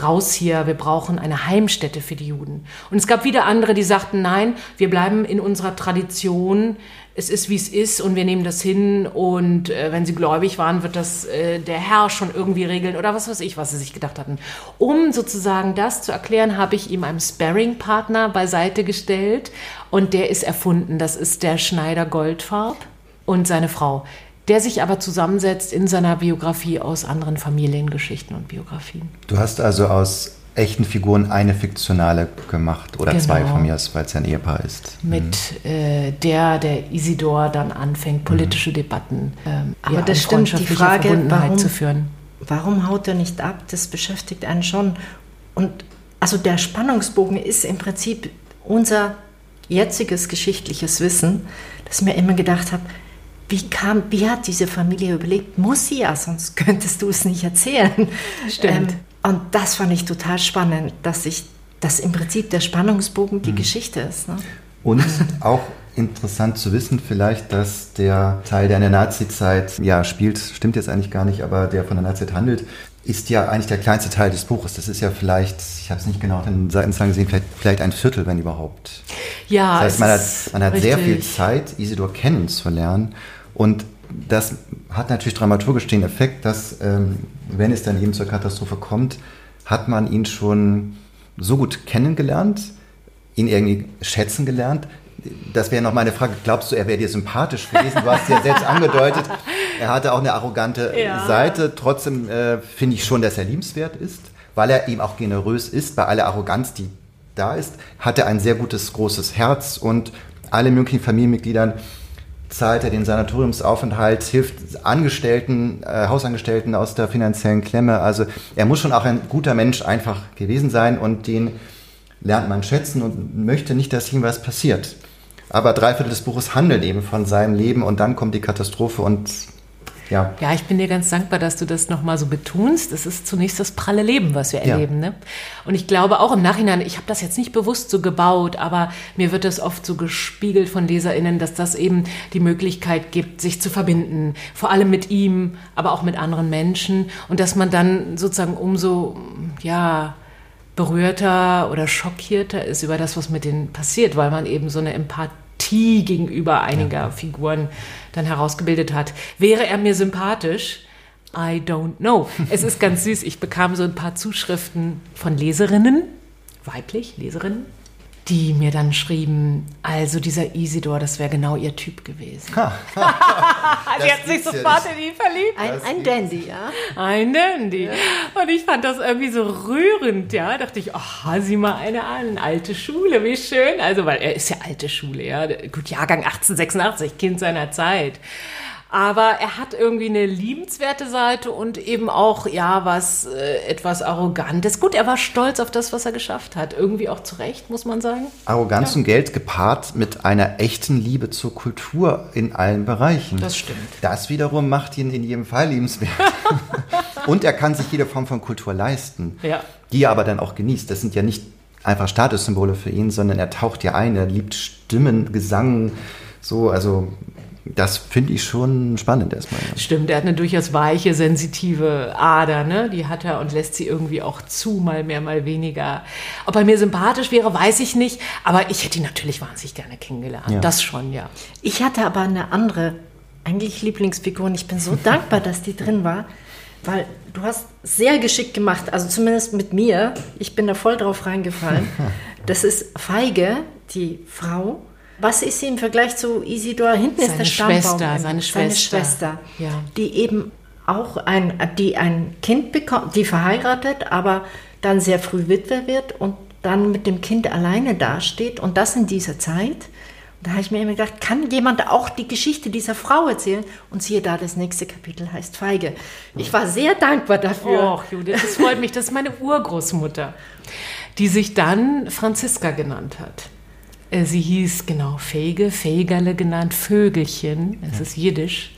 raus hier, wir brauchen eine Heimstätte für die Juden. Und es gab wieder andere, die sagten, nein, wir bleiben in unserer Tradition, es ist wie es ist und wir nehmen das hin und äh, wenn sie gläubig waren, wird das äh, der Herr schon irgendwie regeln oder was weiß ich, was sie sich gedacht hatten. Um sozusagen das zu erklären, habe ich ihm einen Sparring-Partner beiseite gestellt und der ist erfunden. Das ist der Schneider Goldfarb und seine Frau der sich aber zusammensetzt in seiner Biografie aus anderen Familiengeschichten und Biografien. Du hast also aus echten Figuren eine fiktionale gemacht oder genau. zwei von mir aus, weil es ja ein Ehepaar ist. Mit mhm. äh, der, der Isidor dann anfängt, politische mhm. Debatten ähm, aber ja, das stimmt, die Frage, warum, zu führen. Warum haut er nicht ab? Das beschäftigt einen schon. Und also der Spannungsbogen ist im Prinzip unser jetziges geschichtliches Wissen, dass ich mir immer gedacht habe, wie kam, wie hat diese Familie überlebt? Muss sie ja, sonst könntest du es nicht erzählen. Stimmt. Ähm, und das fand ich total spannend, dass ich, dass im Prinzip der Spannungsbogen die mhm. Geschichte ist. Ne? Und auch interessant zu wissen vielleicht, dass der Teil, der in der Nazi-Zeit ja, spielt, stimmt jetzt eigentlich gar nicht, aber der von der Nazi-Zeit handelt, ist ja eigentlich der kleinste Teil des Buches. Das ist ja vielleicht, ich habe es nicht genau den Seitenzahlen gesehen, vielleicht, vielleicht ein Viertel, wenn überhaupt. Ja, das heißt, man hat, man hat sehr viel Zeit, Isidor kennenzulernen. Und das hat natürlich dramaturgisch den Effekt, dass, ähm, wenn es dann eben zur Katastrophe kommt, hat man ihn schon so gut kennengelernt, ihn irgendwie schätzen gelernt. Das wäre noch meine Frage. Glaubst du, er wäre dir sympathisch gewesen? Du hast ja selbst angedeutet, er hatte auch eine arrogante ja. Seite. Trotzdem äh, finde ich schon, dass er liebenswert ist, weil er eben auch generös ist. Bei aller Arroganz, die da ist, hat er ein sehr gutes, großes Herz und alle möglichen Familienmitgliedern zahlt er den Sanatoriumsaufenthalt, hilft Angestellten, äh, Hausangestellten aus der finanziellen Klemme. Also er muss schon auch ein guter Mensch einfach gewesen sein und den lernt man schätzen und möchte nicht, dass ihm was passiert. Aber drei Viertel des Buches handeln eben von seinem Leben und dann kommt die Katastrophe und ja. Ja, ich bin dir ganz dankbar, dass du das nochmal so betonst. Das ist zunächst das pralle Leben, was wir erleben. Ja. Ne? Und ich glaube auch im Nachhinein, ich habe das jetzt nicht bewusst so gebaut, aber mir wird das oft so gespiegelt von LeserInnen, dass das eben die Möglichkeit gibt, sich zu verbinden. Vor allem mit ihm, aber auch mit anderen Menschen. Und dass man dann sozusagen umso, ja, berührter oder schockierter ist über das, was mit denen passiert, weil man eben so eine Empathie gegenüber einiger ja. Figuren dann herausgebildet hat. Wäre er mir sympathisch? I don't know. Es ist ganz süß. Ich bekam so ein paar Zuschriften von Leserinnen, weiblich, Leserinnen, die mir dann schrieben, also dieser Isidor, das wäre genau ihr Typ gewesen. Sie hat sich sofort in ihn verliebt. Ein, ein Dandy, ja. Ein Dandy. Ja. Und ich fand das irgendwie so rührend, ja. Da dachte ich, ach, sieh mal eine an, alte Schule, wie schön. Also, weil er ist ja alte Schule, ja. Gut, Jahrgang 1886, Kind seiner Zeit. Aber er hat irgendwie eine liebenswerte Seite und eben auch, ja, was äh, etwas Arrogantes. Gut, er war stolz auf das, was er geschafft hat. Irgendwie auch zu Recht, muss man sagen. Arroganz ja. und Geld gepaart mit einer echten Liebe zur Kultur in allen Bereichen. Das stimmt. Das wiederum macht ihn in jedem Fall liebenswert. und er kann sich jede Form von Kultur leisten, ja. die er aber dann auch genießt. Das sind ja nicht einfach Statussymbole für ihn, sondern er taucht ja ein, er liebt Stimmen, Gesang, so, also das finde ich schon spannend erstmal. Ja. Stimmt, er hat eine durchaus weiche, sensitive Ader, ne? Die hat er und lässt sie irgendwie auch zu, mal mehr, mal weniger. Ob er mir sympathisch wäre, weiß ich nicht, aber ich hätte ihn natürlich wahnsinnig gerne kennengelernt. Ja. Das schon, ja. Ich hatte aber eine andere, eigentlich Lieblingsfigur und ich bin so dankbar, dass die drin war, weil du hast sehr geschickt gemacht, also zumindest mit mir. Ich bin da voll drauf reingefallen. Das ist Feige, die Frau was ist sie im Vergleich zu Isidor? Hinten seine ist der Stammbaum. Schwester, seine Schwester. Seine Schwester, ja. die eben auch ein, die ein Kind bekommt, die verheiratet, aber dann sehr früh Witwe wird und dann mit dem Kind alleine dasteht und das in dieser Zeit. da habe ich mir immer gedacht, kann jemand auch die Geschichte dieser Frau erzählen? Und siehe da, das nächste Kapitel heißt Feige. Ich war sehr dankbar dafür. Och, Judith, das freut mich. Das ist meine Urgroßmutter, die sich dann Franziska genannt hat. Äh, sie hieß genau Fege, Fegerle genannt, Vögelchen, es ist Jiddisch.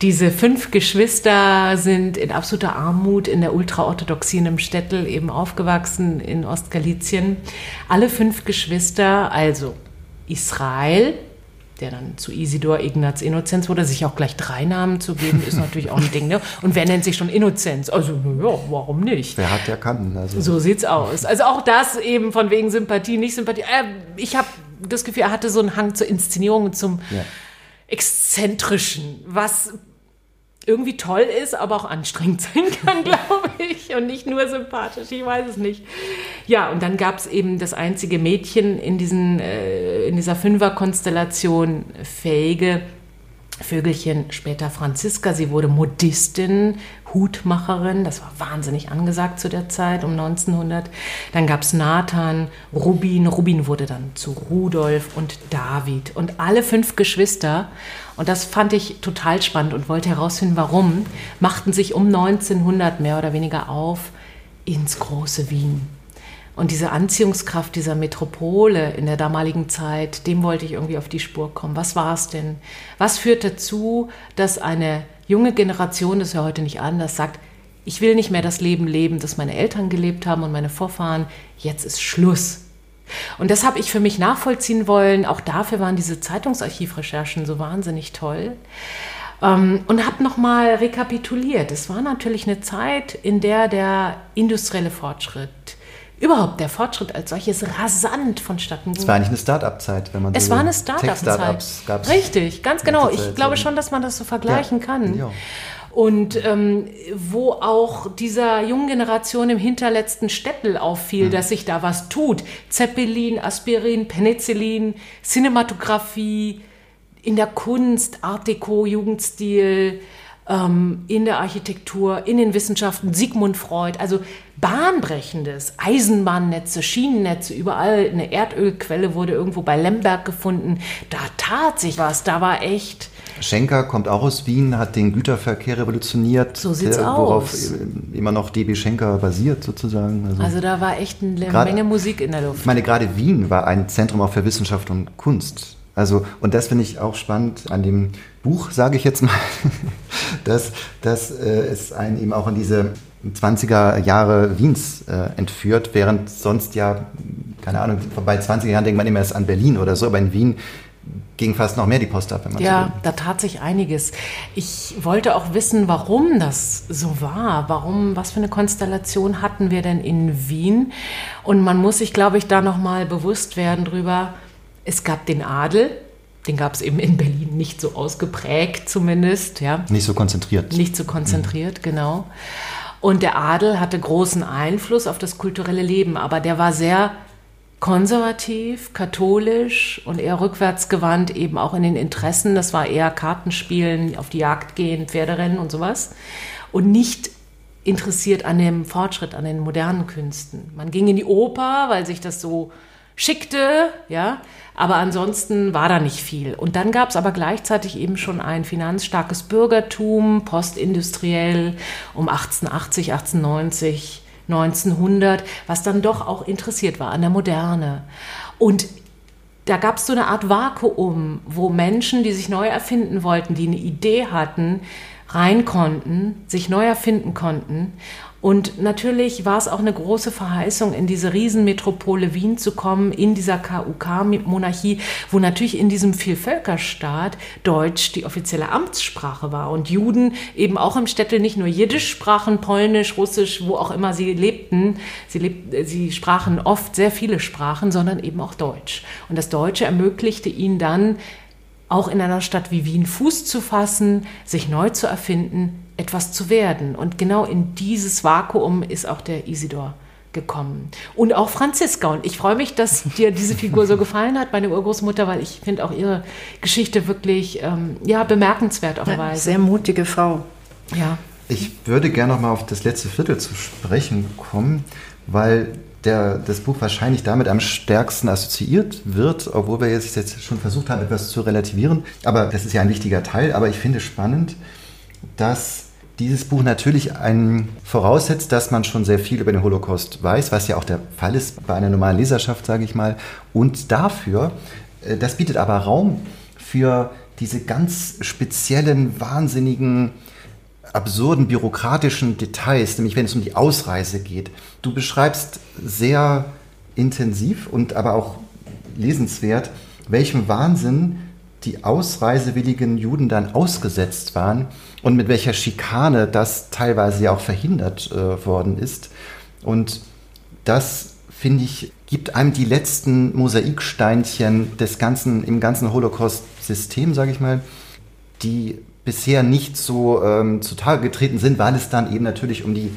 Diese fünf Geschwister sind in absoluter Armut in der Ultraorthodoxie in einem Städtel eben aufgewachsen in Ostgalizien. Alle fünf Geschwister, also Israel, der dann zu Isidor Ignaz Innozenz wurde, sich auch gleich drei Namen zu geben, ist natürlich auch ein Ding. Ne? Und wer nennt sich schon Innozenz? Also, ja, warum nicht? Wer hat, der kann. Also. So sieht's aus. Also auch das eben von wegen Sympathie, nicht Sympathie. Äh, ich habe das Gefühl, er hatte so einen Hang zur Inszenierung und zum ja. Exzentrischen, was irgendwie toll ist, aber auch anstrengend sein kann, glaube ich. Und nicht nur sympathisch, ich weiß es nicht. Ja, und dann gab es eben das einzige Mädchen in, diesen, äh, in dieser Fünfer-Konstellation, fähige Vögelchen, später Franziska. Sie wurde Modistin, Hutmacherin. Das war wahnsinnig angesagt zu der Zeit, um 1900. Dann gab es Nathan, Rubin. Rubin wurde dann zu Rudolf und David. Und alle fünf Geschwister, und das fand ich total spannend und wollte herausfinden, warum, machten sich um 1900 mehr oder weniger auf ins große Wien. Und diese Anziehungskraft dieser Metropole in der damaligen Zeit, dem wollte ich irgendwie auf die Spur kommen. Was war es denn? Was führt dazu, dass eine junge Generation, das ist ja heute nicht anders, sagt, ich will nicht mehr das Leben leben, das meine Eltern gelebt haben und meine Vorfahren, jetzt ist Schluss. Und das habe ich für mich nachvollziehen wollen. Auch dafür waren diese Zeitungsarchivrecherchen so wahnsinnig toll. Ähm, und habe nochmal rekapituliert. Es war natürlich eine Zeit, in der der industrielle Fortschritt überhaupt der Fortschritt als solches rasant vonstatten ging. Es war eigentlich eine Start-up-Zeit, wenn man Es so war eine Start-up-Zeit. Richtig, ganz genau. Ich glaube schon, dass man das so vergleichen ja. kann. Ja. Und ähm, wo auch dieser jungen Generation im hinterletzten Städtel auffiel, mhm. dass sich da was tut. Zeppelin, Aspirin, Penicillin, Cinematografie, in der Kunst, Art Deco, Jugendstil, ähm, in der Architektur, in den Wissenschaften, Sigmund Freud, also bahnbrechendes, Eisenbahnnetze, Schienennetze, überall eine Erdölquelle wurde irgendwo bei Lemberg gefunden. Da tat sich was, da war echt. Schenker kommt auch aus Wien, hat den Güterverkehr revolutioniert, so sieht's der, worauf aus. immer noch DB Schenker basiert sozusagen. Also, also da war echt eine grade, Menge Musik in der Luft. Ich meine, gerade Wien war ein Zentrum auch für Wissenschaft und Kunst. Also, und das finde ich auch spannend an dem Buch, sage ich jetzt mal, dass, dass äh, es einen eben auch in diese 20er Jahre Wiens äh, entführt, während sonst ja, keine Ahnung, bei 20er Jahren denkt man immer erst an Berlin oder so, aber in Wien ging fast noch mehr die Post ab. Wenn man ja, so da tat sich einiges. Ich wollte auch wissen, warum das so war. Warum, was für eine Konstellation hatten wir denn in Wien? Und man muss sich, glaube ich, da nochmal bewusst werden drüber, es gab den Adel, den gab es eben in Berlin nicht so ausgeprägt zumindest. Ja. Nicht so konzentriert. Nicht so konzentriert, mhm. genau. Und der Adel hatte großen Einfluss auf das kulturelle Leben, aber der war sehr konservativ, katholisch und eher rückwärtsgewandt, eben auch in den Interessen. Das war eher Kartenspielen, auf die Jagd gehen, Pferderennen und sowas. Und nicht interessiert an dem Fortschritt, an den modernen Künsten. Man ging in die Oper, weil sich das so schickte, ja, aber ansonsten war da nicht viel. Und dann gab es aber gleichzeitig eben schon ein finanzstarkes Bürgertum, postindustriell um 1880, 1890, 1900, was dann doch auch interessiert war an der Moderne. Und da gab es so eine Art Vakuum, wo Menschen, die sich neu erfinden wollten, die eine Idee hatten, rein konnten, sich neu erfinden konnten. Und natürlich war es auch eine große Verheißung, in diese Riesenmetropole Wien zu kommen, in dieser KUK-Monarchie, wo natürlich in diesem Vielvölkerstaat Deutsch die offizielle Amtssprache war und Juden eben auch im Städtel nicht nur Jiddisch sprachen, Polnisch, Russisch, wo auch immer sie lebten. Sie, lebten, sie sprachen oft sehr viele Sprachen, sondern eben auch Deutsch. Und das Deutsche ermöglichte ihnen dann, auch in einer Stadt wie Wien Fuß zu fassen, sich neu zu erfinden, etwas zu werden. Und genau in dieses Vakuum ist auch der Isidor gekommen. Und auch Franziska. Und ich freue mich, dass dir diese Figur so gefallen hat, meine Urgroßmutter, weil ich finde auch ihre Geschichte wirklich ähm, ja, bemerkenswert auf Weise. Sehr mutige Frau. Ja. Ich würde gerne noch mal auf das letzte Viertel zu sprechen kommen, weil der, das Buch wahrscheinlich damit am stärksten assoziiert wird, obwohl wir jetzt, jetzt schon versucht haben, etwas zu relativieren. Aber das ist ja ein wichtiger Teil. Aber ich finde spannend, dass dieses Buch natürlich einen voraussetzt, dass man schon sehr viel über den Holocaust weiß, was ja auch der Fall ist bei einer normalen Leserschaft, sage ich mal. Und dafür, äh, das bietet aber Raum für diese ganz speziellen, wahnsinnigen, absurden bürokratischen Details, nämlich wenn es um die Ausreise geht. Du beschreibst sehr intensiv und aber auch lesenswert, welchem Wahnsinn die ausreisewilligen Juden dann ausgesetzt waren und mit welcher Schikane das teilweise ja auch verhindert äh, worden ist. Und das, finde ich, gibt einem die letzten Mosaiksteinchen des ganzen, im ganzen Holocaust-System, sage ich mal, die bisher nicht so ähm, zutage getreten sind, weil es dann eben natürlich um die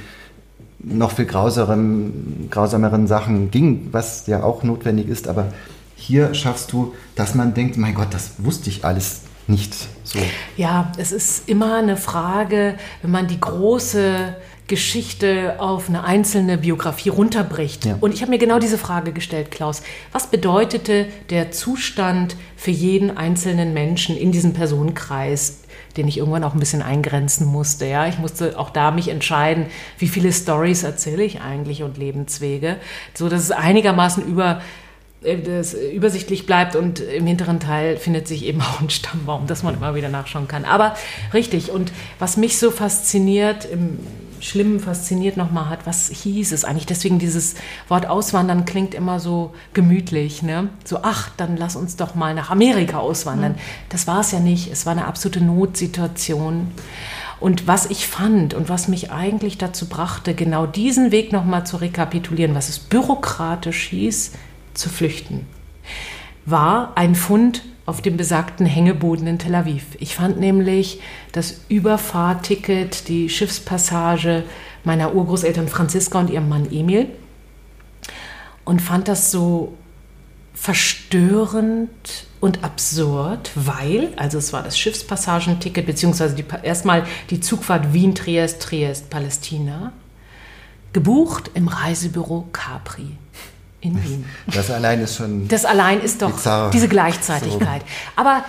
noch viel grausameren, grausameren Sachen ging, was ja auch notwendig ist. Aber hier schaffst du, dass man denkt, mein Gott, das wusste ich alles nicht so. Ja, es ist immer eine Frage, wenn man die große Geschichte auf eine einzelne Biografie runterbricht. Ja. Und ich habe mir genau diese Frage gestellt, Klaus. Was bedeutete der Zustand für jeden einzelnen Menschen in diesem Personenkreis, den ich irgendwann auch ein bisschen eingrenzen musste? Ja, ich musste auch da mich entscheiden, wie viele Stories erzähle ich eigentlich und Lebenswege, so dass es einigermaßen über das übersichtlich bleibt und im hinteren Teil findet sich eben auch ein Stammbaum, dass man immer wieder nachschauen kann. Aber richtig, und was mich so fasziniert, im Schlimmen fasziniert nochmal hat, was hieß es eigentlich? Deswegen dieses Wort Auswandern klingt immer so gemütlich, ne? So, ach, dann lass uns doch mal nach Amerika auswandern. Mhm. Das war es ja nicht, es war eine absolute Notsituation. Und was ich fand und was mich eigentlich dazu brachte, genau diesen Weg nochmal zu rekapitulieren, was es bürokratisch hieß, zu flüchten, war ein Fund auf dem besagten Hängeboden in Tel Aviv. Ich fand nämlich das Überfahrticket, die Schiffspassage meiner Urgroßeltern Franziska und ihrem Mann Emil und fand das so verstörend und absurd, weil, also es war das Schiffspassagenticket, beziehungsweise die, erstmal die Zugfahrt Wien-Triest, Triest-Palästina, gebucht im Reisebüro Capri in Wien. Das allein ist schon. Das allein ist doch bizarr. diese Gleichzeitigkeit. So. Aber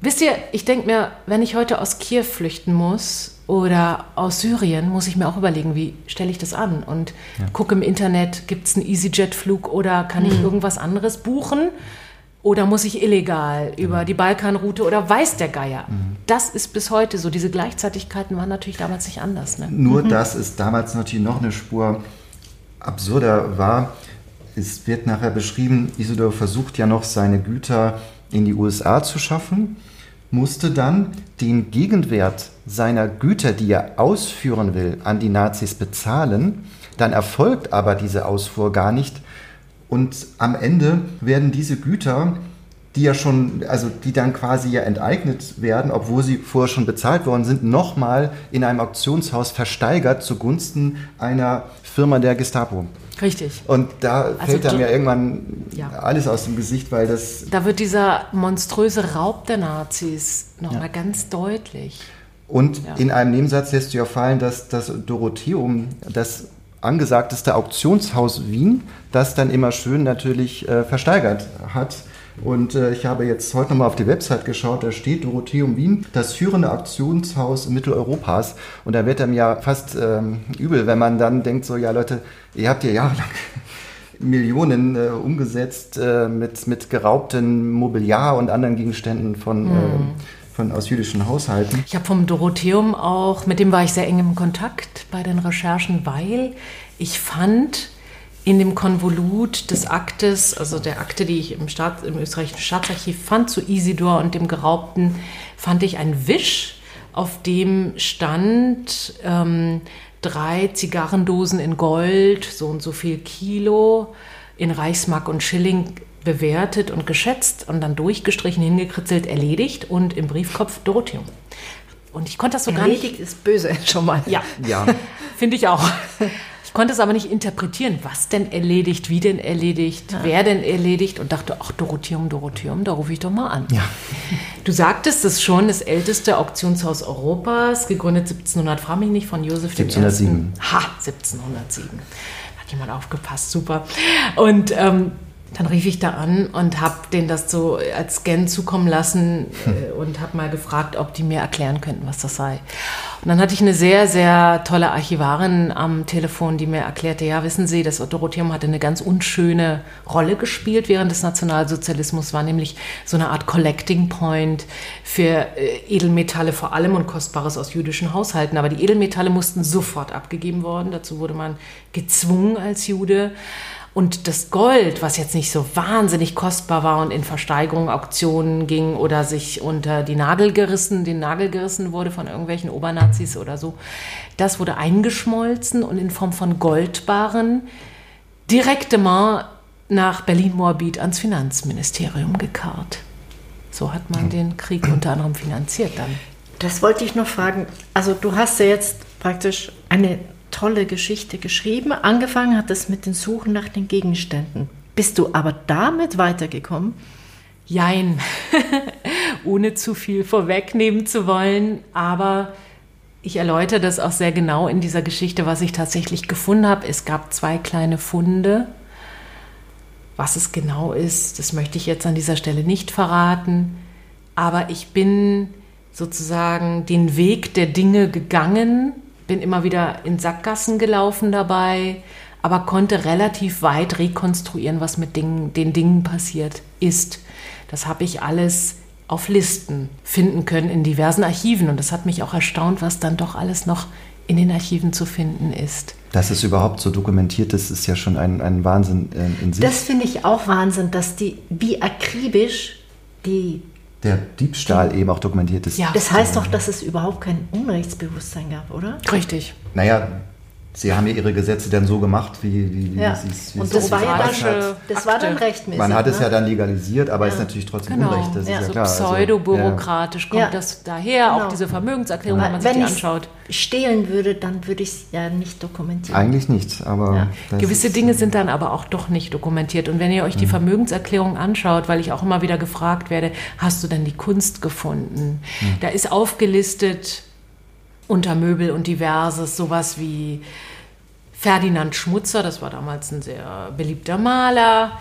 wisst ihr, ich denke mir, wenn ich heute aus Kiew flüchten muss oder aus Syrien, muss ich mir auch überlegen, wie stelle ich das an? Und ja. gucke im Internet, gibt es einen EasyJet-Flug oder kann ich mhm. irgendwas anderes buchen? Oder muss ich illegal über genau. die Balkanroute oder weiß der Geier? Mhm. Das ist bis heute so. Diese Gleichzeitigkeiten waren natürlich damals nicht anders. Ne? Nur, mhm. dass es damals natürlich noch eine Spur absurder war es wird nachher beschrieben, Isidor versucht ja noch seine Güter in die USA zu schaffen, musste dann den Gegenwert seiner Güter, die er ausführen will, an die Nazis bezahlen. Dann erfolgt aber diese Ausfuhr gar nicht. Und am Ende werden diese Güter, die ja schon, also die dann quasi ja enteignet werden, obwohl sie vorher schon bezahlt worden sind, nochmal in einem Auktionshaus versteigert zugunsten einer Firma der Gestapo. Richtig. Und da also fällt dann ja irgendwann ja. alles aus dem Gesicht, weil das. Da wird dieser monströse Raub der Nazis nochmal ja. ganz deutlich. Und ja. in einem Nebensatz lässt du ja fallen, dass das Dorotheum, das angesagteste Auktionshaus Wien, das dann immer schön natürlich äh, versteigert hat. Und äh, ich habe jetzt heute nochmal auf die Website geschaut, da steht Dorotheum Wien, das führende Auktionshaus Mitteleuropas. Und da wird einem ja fast ähm, übel, wenn man dann denkt, so, ja Leute, ihr habt ja jahrelang Millionen äh, umgesetzt äh, mit, mit geraubten Mobiliar und anderen Gegenständen von, mhm. von aus jüdischen Haushalten. Ich habe vom Dorotheum auch, mit dem war ich sehr eng im Kontakt bei den Recherchen, weil ich fand, in dem Konvolut des Aktes, also der Akte, die ich im, Staat, im österreichischen Staatsarchiv fand zu Isidor und dem Geraubten, fand ich ein Wisch, auf dem stand ähm, drei Zigarrendosen in Gold, so und so viel Kilo, in Reichsmark und Schilling bewertet und geschätzt und dann durchgestrichen, hingekritzelt, erledigt und im Briefkopf Dorotheum. Und ich konnte das so erledigt gar nicht. Erledigt ist böse schon mal. Ja, ja. finde ich auch konnte es aber nicht interpretieren, was denn erledigt, wie denn erledigt, ja. wer denn erledigt und dachte, ach, Dorotheum, Dorotheum, da rufe ich doch mal an. Ja. Du sagtest es schon, das älteste Auktionshaus Europas, gegründet 1700, frage mich nicht, von Josef 1707. I. Ha, 1707. Hat jemand aufgepasst, super. Und ähm, dann rief ich da an und habe denen das so als Scan zukommen lassen äh, und habe mal gefragt, ob die mir erklären könnten, was das sei. Und dann hatte ich eine sehr, sehr tolle Archivarin am Telefon, die mir erklärte, ja, wissen Sie, das Dorotheum hatte eine ganz unschöne Rolle gespielt während des Nationalsozialismus, war nämlich so eine Art Collecting Point für äh, Edelmetalle vor allem und Kostbares aus jüdischen Haushalten. Aber die Edelmetalle mussten sofort abgegeben worden. Dazu wurde man gezwungen als Jude. Und das Gold, was jetzt nicht so wahnsinnig kostbar war und in Versteigerungen, Auktionen ging oder sich unter die Nagel gerissen, den Nagel gerissen wurde von irgendwelchen Obernazis oder so, das wurde eingeschmolzen und in Form von Goldbarren direktement nach Berlin-Moabit ans Finanzministerium gekarrt. So hat man den Krieg unter anderem finanziert dann. Das wollte ich noch fragen. Also du hast ja jetzt praktisch eine tolle Geschichte geschrieben. Angefangen hat es mit den Suchen nach den Gegenständen. Bist du aber damit weitergekommen? Jein, ohne zu viel vorwegnehmen zu wollen, aber ich erläutere das auch sehr genau in dieser Geschichte, was ich tatsächlich gefunden habe. Es gab zwei kleine Funde. Was es genau ist, das möchte ich jetzt an dieser Stelle nicht verraten. Aber ich bin sozusagen den Weg der Dinge gegangen, bin immer wieder in Sackgassen gelaufen dabei, aber konnte relativ weit rekonstruieren, was mit Dingen, den Dingen passiert ist. Das habe ich alles auf Listen finden können in diversen Archiven und das hat mich auch erstaunt, was dann doch alles noch in den Archiven zu finden ist. Dass es überhaupt so dokumentiert ist, ist ja schon ein, ein Wahnsinn äh, in sich. Das finde ich auch Wahnsinn, dass die, wie akribisch die der Diebstahl eben auch dokumentiert ist. Ja. Das heißt doch, dass es überhaupt kein Unrechtsbewusstsein gab, oder? Richtig. Naja, Sie haben ja Ihre Gesetze dann so gemacht, wie, wie, wie ja. Sie es Und das, war, ja dann, das war dann rechtmäßig. Man hat ne? es ja dann legalisiert, aber ja. ist natürlich trotzdem genau. Unrecht. Das ja. ist ja so klar. Also, pseudobürokratisch also, kommt das daher, genau. auch diese Vermögenserklärung, wenn man sich wenn die anschaut. stehlen würde, dann würde ich es ja nicht dokumentieren. Eigentlich nicht, aber... Gewisse Dinge sind dann aber auch doch nicht dokumentiert. Und wenn ihr euch die mhm. Vermögenserklärung anschaut, weil ich auch immer wieder gefragt werde, hast du denn die Kunst gefunden? Mhm. Da ist aufgelistet unter Möbel und diverses sowas wie Ferdinand Schmutzer, das war damals ein sehr beliebter Maler.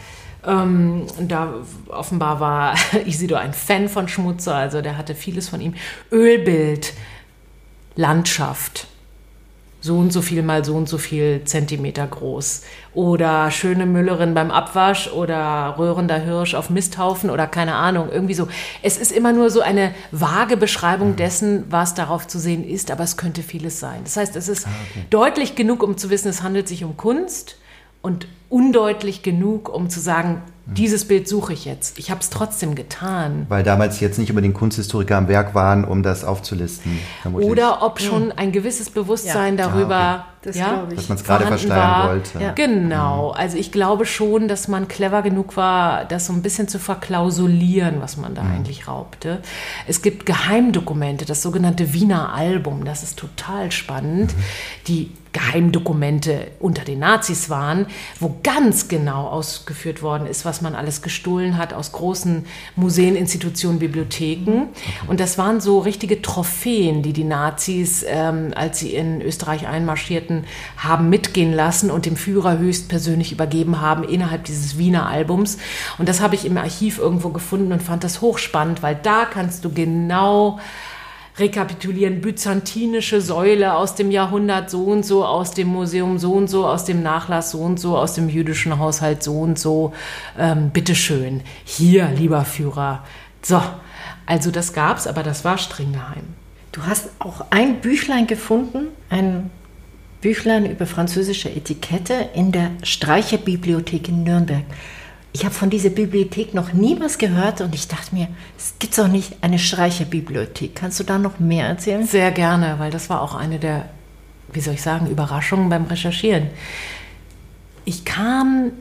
Ähm, da offenbar war Isidor ein Fan von Schmutzer, also der hatte vieles von ihm. Ölbild, Landschaft, so und so viel mal so und so viel Zentimeter groß. Oder schöne Müllerin beim Abwasch oder röhrender Hirsch auf Misthaufen oder keine Ahnung, irgendwie so. Es ist immer nur so eine vage Beschreibung mhm. dessen, was darauf zu sehen ist, aber es könnte vieles sein. Das heißt, es ist ah, okay. deutlich genug, um zu wissen, es handelt sich um Kunst und undeutlich genug, um zu sagen, dieses Bild suche ich jetzt. Ich habe es trotzdem getan. Weil damals jetzt nicht unbedingt Kunsthistoriker am Werk waren, um das aufzulisten. Vermutlich. Oder ob schon ein gewisses Bewusstsein ja. darüber, ah, okay. das ja, dass man es gerade versteuern wollte. Ja. Genau. Mhm. Also ich glaube schon, dass man clever genug war, das so ein bisschen zu verklausulieren, was man da mhm. eigentlich raubte. Es gibt Geheimdokumente, das sogenannte Wiener Album. Das ist total spannend. Mhm. Die Geheimdokumente unter den Nazis waren, wo ganz genau ausgeführt worden ist, was man alles gestohlen hat aus großen Museen, Institutionen, Bibliotheken. Und das waren so richtige Trophäen, die die Nazis, ähm, als sie in Österreich einmarschierten, haben mitgehen lassen und dem Führer höchstpersönlich übergeben haben innerhalb dieses Wiener Albums. Und das habe ich im Archiv irgendwo gefunden und fand das hochspannend, weil da kannst du genau rekapitulieren, byzantinische Säule aus dem Jahrhundert so und so, aus dem Museum so und so, aus dem Nachlass so und so, aus dem jüdischen Haushalt so und so. Ähm, bitteschön, hier, lieber Führer. So, also das gab's, aber das war streng geheim. Du hast auch ein Büchlein gefunden, ein Büchlein über französische Etikette in der Streicherbibliothek in Nürnberg. Ich habe von dieser Bibliothek noch nie was gehört und ich dachte mir, es gibt doch nicht eine Streicherbibliothek. Kannst du da noch mehr erzählen? Sehr gerne, weil das war auch eine der, wie soll ich sagen, Überraschungen beim Recherchieren. Ich kam,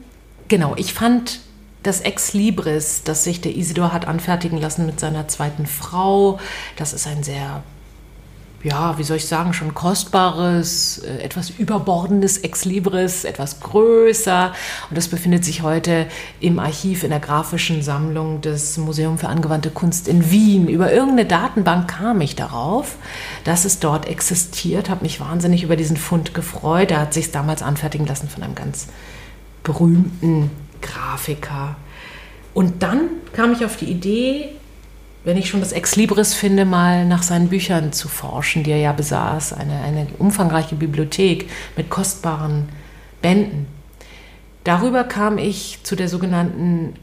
genau, ich fand das Ex Libris, das sich der Isidor hat anfertigen lassen mit seiner zweiten Frau, das ist ein sehr ja, wie soll ich sagen, schon kostbares, äh, etwas überbordendes Ex Libris, etwas größer. Und das befindet sich heute im Archiv in der grafischen Sammlung des Museum für angewandte Kunst in Wien. Über irgendeine Datenbank kam ich darauf, dass es dort existiert, habe mich wahnsinnig über diesen Fund gefreut. Er hat sich damals anfertigen lassen von einem ganz berühmten Grafiker. Und dann kam ich auf die Idee, wenn ich schon das Ex Libris finde, mal nach seinen Büchern zu forschen, die er ja besaß. Eine, eine umfangreiche Bibliothek mit kostbaren Bänden. Darüber kam ich zu der sogenannten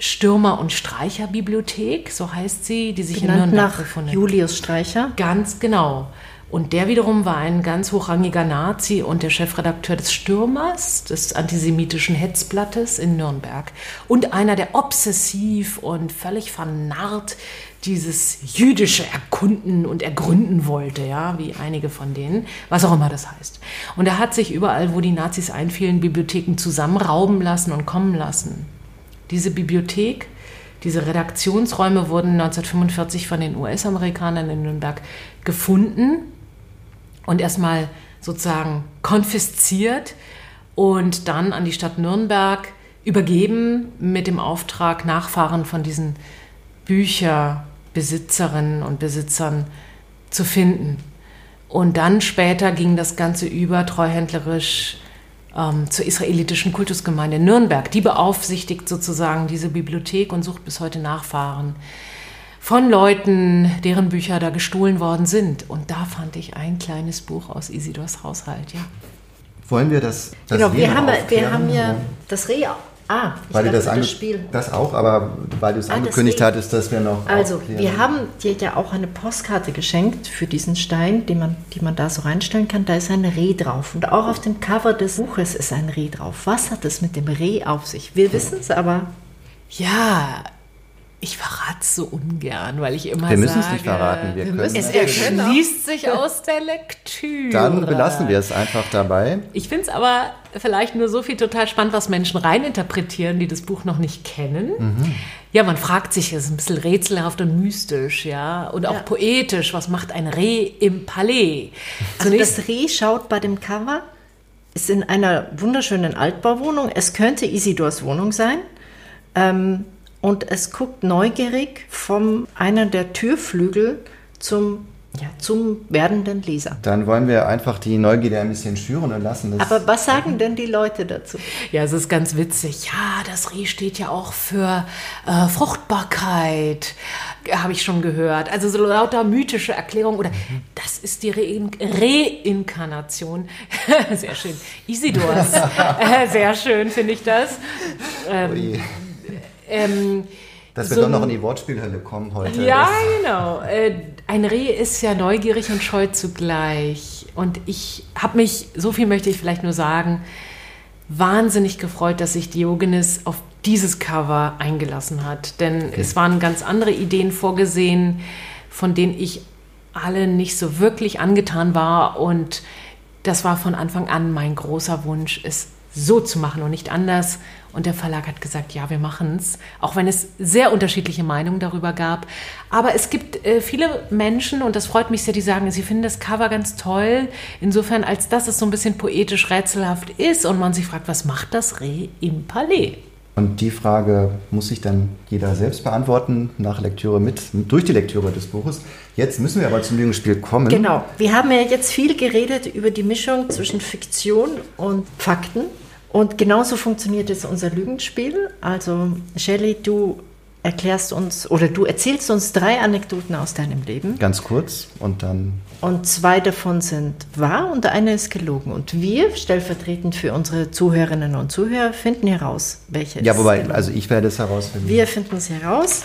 Stürmer- und Streicher-Bibliothek, so heißt sie, die sich Benannt in Nürnberg nach befindet. Julius Streicher. Ganz genau. Und der wiederum war ein ganz hochrangiger Nazi und der Chefredakteur des Stürmers, des antisemitischen Hetzblattes in Nürnberg. Und einer, der obsessiv und völlig vernarrt dieses Jüdische erkunden und ergründen wollte, ja, wie einige von denen, was auch immer das heißt. Und er hat sich überall, wo die Nazis einfielen, Bibliotheken zusammenrauben lassen und kommen lassen. Diese Bibliothek, diese Redaktionsräume wurden 1945 von den US-Amerikanern in Nürnberg gefunden und erstmal sozusagen konfisziert und dann an die Stadt Nürnberg übergeben mit dem Auftrag, Nachfahren von diesen Bücherbesitzerinnen und Besitzern zu finden. Und dann später ging das Ganze über treuhändlerisch ähm, zur israelitischen Kultusgemeinde Nürnberg. Die beaufsichtigt sozusagen diese Bibliothek und sucht bis heute Nachfahren von Leuten, deren Bücher da gestohlen worden sind. Und da fand ich ein kleines Buch aus Isidors Haushalt, ja. Wollen wir das, das Genau, wir haben, wir haben ja das Reh. Ah, ich weil dachte, das, das Spiel. Das auch, aber weil du es ah, angekündigt hattest, dass wir noch. Also, aufklären. wir haben dir ja auch eine Postkarte geschenkt für diesen Stein, den man, die man da so reinstellen kann. Da ist ein Reh drauf. Und auch auf dem Cover des Buches ist ein Reh drauf. Was hat es mit dem Reh auf sich? Wir wissen es aber. Ja, ich verrate es so ungern, weil ich immer Wir müssen es nicht verraten. Wir, wir können es erschließt sich aus der Lektüre. Dann belassen wir es einfach dabei. Ich finde es aber vielleicht nur so viel total spannend, was Menschen reininterpretieren, die das Buch noch nicht kennen. Mhm. Ja, man fragt sich, es ist ein bisschen rätselhaft und mystisch, ja, und auch ja. poetisch. Was macht ein Reh im Palais? Also das Reh schaut bei dem Cover, ist in einer wunderschönen Altbauwohnung. Es könnte Isidors Wohnung sein. Ähm, und es guckt neugierig vom einer der Türflügel zum ja, zum werdenden Leser. Dann wollen wir einfach die Neugierde ein bisschen schüren und lassen das. Aber was sagen denn die Leute dazu? Ja, es ist ganz witzig. Ja, das Reh steht ja auch für äh, Fruchtbarkeit, habe ich schon gehört. Also so lauter mythische Erklärungen oder mhm. das ist die Re Reinkarnation. sehr schön. Isidors. äh, sehr schön, finde ich das. Ähm, ähm, Dass wir so doch noch in die Wortspielhölle kommen heute. Ja, genau. Äh, ein Reh ist ja neugierig und scheu zugleich. Und ich habe mich, so viel möchte ich vielleicht nur sagen, wahnsinnig gefreut, dass sich Diogenes auf dieses Cover eingelassen hat. Denn okay. es waren ganz andere Ideen vorgesehen, von denen ich alle nicht so wirklich angetan war. Und das war von Anfang an mein großer Wunsch, es so zu machen und nicht anders. Und der Verlag hat gesagt, ja, wir machen es, auch wenn es sehr unterschiedliche Meinungen darüber gab. Aber es gibt äh, viele Menschen, und das freut mich sehr, die sagen, sie finden das Cover ganz toll, insofern, als dass es so ein bisschen poetisch rätselhaft ist und man sich fragt, was macht das Reh im Palais? Und die Frage muss sich dann jeder selbst beantworten, nach Lektüre mit, durch die Lektüre des Buches. Jetzt müssen wir aber zum Lügenspiel kommen. Genau. Wir haben ja jetzt viel geredet über die Mischung zwischen Fiktion und Fakten. Und genauso funktioniert jetzt unser Lügenspiel. Also, Shelley, du erklärst uns oder du erzählst uns drei Anekdoten aus deinem Leben. Ganz kurz und dann. Und zwei davon sind wahr und eine ist gelogen. Und wir, stellvertretend für unsere Zuhörerinnen und Zuhörer, finden heraus, welche Ja, wobei, ist also ich werde es herausfinden. Wir finden es heraus.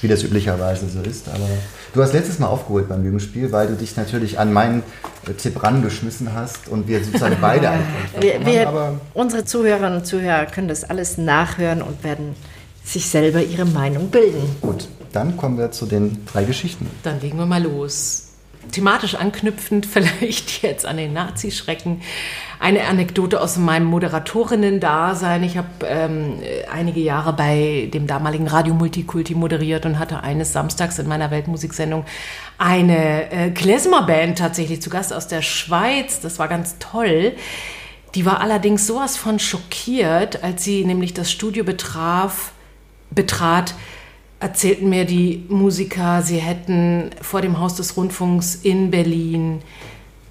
Wie das üblicherweise so ist, aber. Du hast letztes Mal aufgeholt beim Lügenspiel, weil du dich natürlich an meinen äh, Tipp rangeschmissen hast und wir sozusagen beide einfach wir, wir, haben, Unsere Zuhörerinnen und Zuhörer können das alles nachhören und werden sich selber ihre Meinung bilden. Gut, dann kommen wir zu den drei Geschichten. Dann legen wir mal los thematisch anknüpfend vielleicht jetzt an den Nazischrecken eine Anekdote aus meinem Moderatorinnen-Dasein. Ich habe ähm, einige Jahre bei dem damaligen Radio Multikulti moderiert und hatte eines Samstags in meiner Weltmusiksendung eine äh, Klezmer-Band tatsächlich zu Gast aus der Schweiz. Das war ganz toll. Die war allerdings sowas von schockiert, als sie nämlich das Studio betraf, betrat, erzählten mir die Musiker, sie hätten vor dem Haus des Rundfunks in Berlin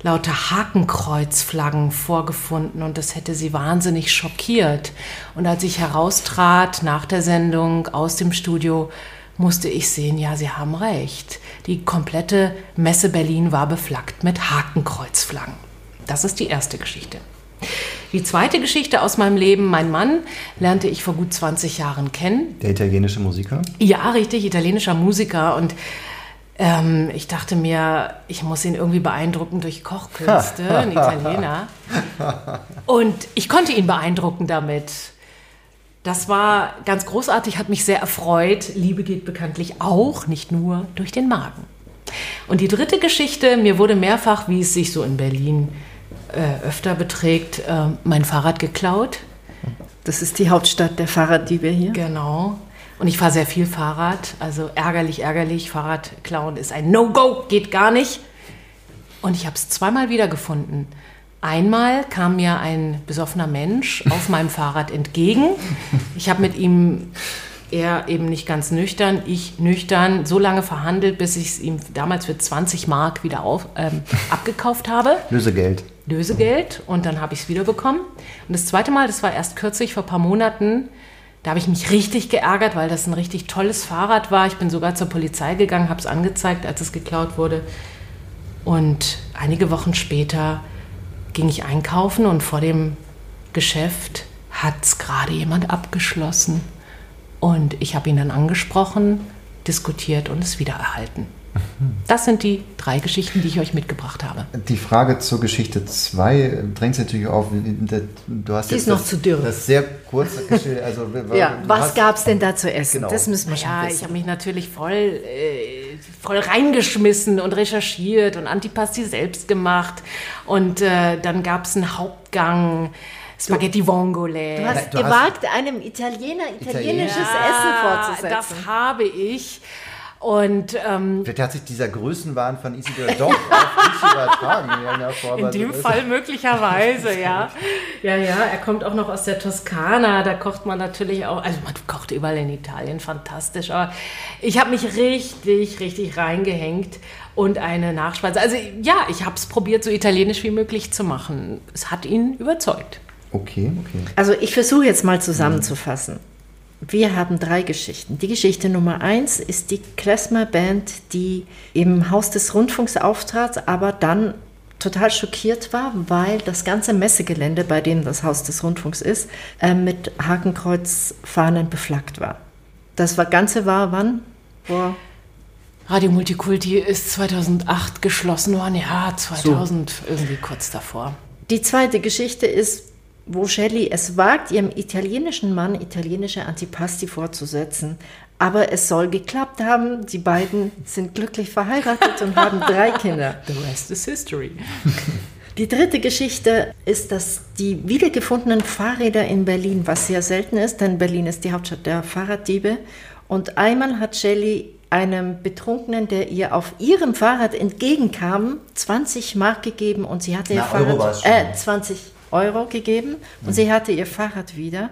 lauter Hakenkreuzflaggen vorgefunden und das hätte sie wahnsinnig schockiert. Und als ich heraustrat nach der Sendung aus dem Studio, musste ich sehen, ja, sie haben recht. Die komplette Messe Berlin war beflaggt mit Hakenkreuzflaggen. Das ist die erste Geschichte. Die zweite Geschichte aus meinem Leben, mein Mann lernte ich vor gut 20 Jahren kennen. Der italienische Musiker? Ja, richtig, italienischer Musiker. Und Ähm, ich dachte mir, ich muss ihn irgendwie beeindrucken durch Kochkünste, ein Italiener. Und ich konnte ihn beeindrucken damit. Das war ganz großartig, hat mich sehr erfreut. Liebe geht bekanntlich auch, nicht nur durch den Magen. Und die dritte Geschichte, mir wurde mehrfach, wie es sich so in Berlin äh, öfter beträgt, äh, mein Fahrrad geklaut. Das ist die Hauptstadt der Fahrraddiebe hier. Genau. Und ich fahre sehr viel Fahrrad, also ärgerlich, ärgerlich. Fahrrad klauen ist ein No-Go, geht gar nicht. Und ich habe es zweimal wiedergefunden. Einmal kam mir ein besoffener Mensch auf meinem Fahrrad entgegen. Ich habe mit ihm, er eben nicht ganz nüchtern, ich nüchtern, so lange verhandelt, bis ich es ihm damals für 20 Mark wieder auf, ähm, abgekauft habe. Lösegeld. Lösegeld und dann habe ich es wiederbekommen. Und das zweite Mal, das war erst kürzlich, vor ein paar Monaten, da habe ich mich richtig geärgert, weil das ein richtig tolles Fahrrad war. Ich bin sogar zur Polizei gegangen, habe es angezeigt, als es geklaut wurde. Und einige Wochen später ging ich einkaufen und vor dem Geschäft hat es gerade jemand abgeschlossen. Und ich habe ihn dann angesprochen, diskutiert und es wiedererhalten. Das sind die drei Geschichten, die ich euch mitgebracht habe. Die Frage zur Geschichte 2 drängt sich natürlich auf. Du hast Die jetzt ist noch das, zu dürr. Das sehr kurze Geschichte. Also, Ja, was gab es denn da zu essen? Genau. Das müssen wir schon Ja, ich wissen. habe mich natürlich voll, äh, voll reingeschmissen und recherchiert und Antipasti selbst gemacht. Und äh, dann gab es einen Hauptgang, Spaghetti Vongole. Du hast du hast- gewagt, einem Italiener italienisches Essen vorzusetzen. Das habe ich. Und ähm, Vielleicht hat sich dieser Größenwahn von Isidor doch auf dich übertragen. in in dem Fall möglicherweise, ja. Ja, ja, er kommt auch noch aus der Toskana. Da kocht man natürlich auch, also man kocht überall in Italien, fantastisch. Aber ich habe mich richtig, richtig reingehängt und eine Nachspeise. Also ja, ich habe es probiert, so italienisch wie möglich zu machen. Es hat ihn überzeugt. Okay, okay. Also ich versuche jetzt mal zusammenzufassen. Wir haben drei Geschichten. Die Geschichte Nummer eins ist die Klezmer Band, die im Haus des Rundfunks auftrat, aber dann total schockiert war, weil das ganze Messegelände, bei dem das Haus des Rundfunks ist, äh, mit Hakenkreuzfahnen beflaggt war. Das war, Ganze war wann? Vor Radio Multikulti ist 2008 geschlossen worden. Ja, 2000 irgendwie kurz davor. Die zweite Geschichte ist, wo Shelley es wagt, ihrem italienischen Mann italienische Antipasti vorzusetzen. Aber es soll geklappt haben. Die beiden sind glücklich verheiratet und haben drei Kinder. The rest is history. Die dritte Geschichte ist, dass die wiedergefundenen Fahrräder in Berlin, was sehr selten ist, denn Berlin ist die Hauptstadt der Fahrraddiebe. Und einmal hat Shelley einem Betrunkenen, der ihr auf ihrem Fahrrad entgegenkam, 20 Mark gegeben und sie hatte ihr Na, Euro Fahrrad, äh, 20 Euro gegeben und sie hatte ihr Fahrrad wieder.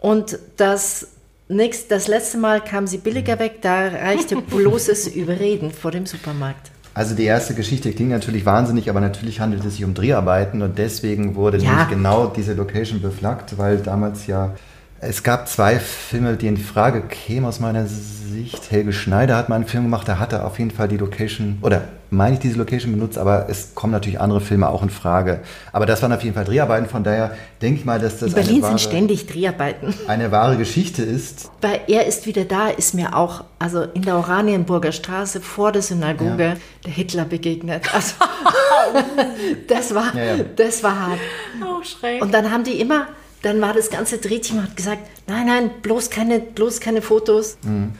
Und das, nächst, das letzte Mal kam sie billiger weg, da reichte bloßes Überreden vor dem Supermarkt. Also die erste Geschichte klingt natürlich wahnsinnig, aber natürlich handelt es sich um Dreharbeiten und deswegen wurde Ja. nämlich genau diese Location beflaggt, weil damals ja es gab zwei Filme, die in Frage kämen aus meiner Sicht. Helge Schneider hat mal einen Film gemacht, da hat er auf jeden Fall die Location, oder meine ich diese Location benutzt, aber es kommen natürlich andere Filme auch in Frage. Aber das waren auf jeden Fall Dreharbeiten, von daher denke ich mal, dass das In Berlin eine, wahre, sind ständig Dreharbeiten. eine wahre Geschichte ist. Bei Er ist wieder da ist mir auch, also in der Oranienburger Straße vor der Synagoge, Ja. der Hitler begegnet. Also, das, war, Ja, ja. das war hart. Oh, schräg. Und dann haben die immer, dann war das ganze Drehteam hat gesagt, nein, nein, bloß keine, bloß keine Fotos.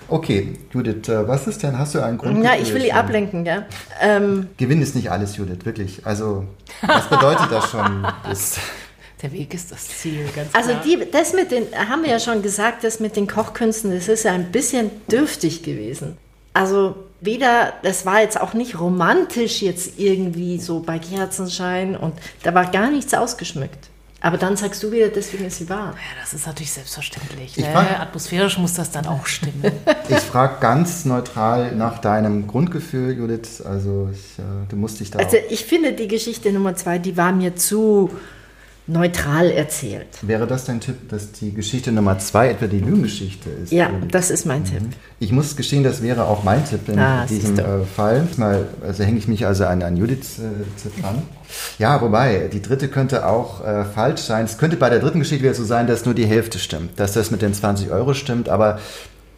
Okay, Judith, äh, was ist denn? Hast du einen Grund? Ja, ich will die ablenken, ja. Ähm, Gewinn ist nicht alles, Judith, wirklich. Also, was bedeutet das schon? Das, Der Weg ist das Ziel, ganz also klar. die, das mit den, haben wir ja schon gesagt, das mit den Kochkünsten, das ist ja ein bisschen dürftig gewesen. Also weder, das war jetzt auch nicht romantisch jetzt irgendwie so bei Kerzenschein und da war gar nichts ausgeschmückt. Aber dann sagst du wieder, deswegen ist sie wahr. Ja, das ist natürlich selbstverständlich. Ich Ne? frag- Atmosphärisch muss das dann auch stimmen. ich frage ganz neutral nach deinem Grundgefühl, Judith. Also, ich, äh, du musst dich da. Also ich finde die Geschichte Nummer zwei, die war mir zu neutral erzählt. Wäre das dein Tipp, dass die Geschichte Nummer zwei etwa die Lügengeschichte ist? Ja, Judith? das ist mein Tipp. Ich muss gestehen, das wäre auch mein Tipp in Ah, diesem äh, Fall. Mal, also hänge ich mich also an, an Judiths äh, an. Ja, wobei, die dritte könnte auch äh, falsch sein. Es könnte bei der dritten Geschichte wieder so sein, dass nur die Hälfte stimmt. Dass das mit den 20 Euro stimmt, aber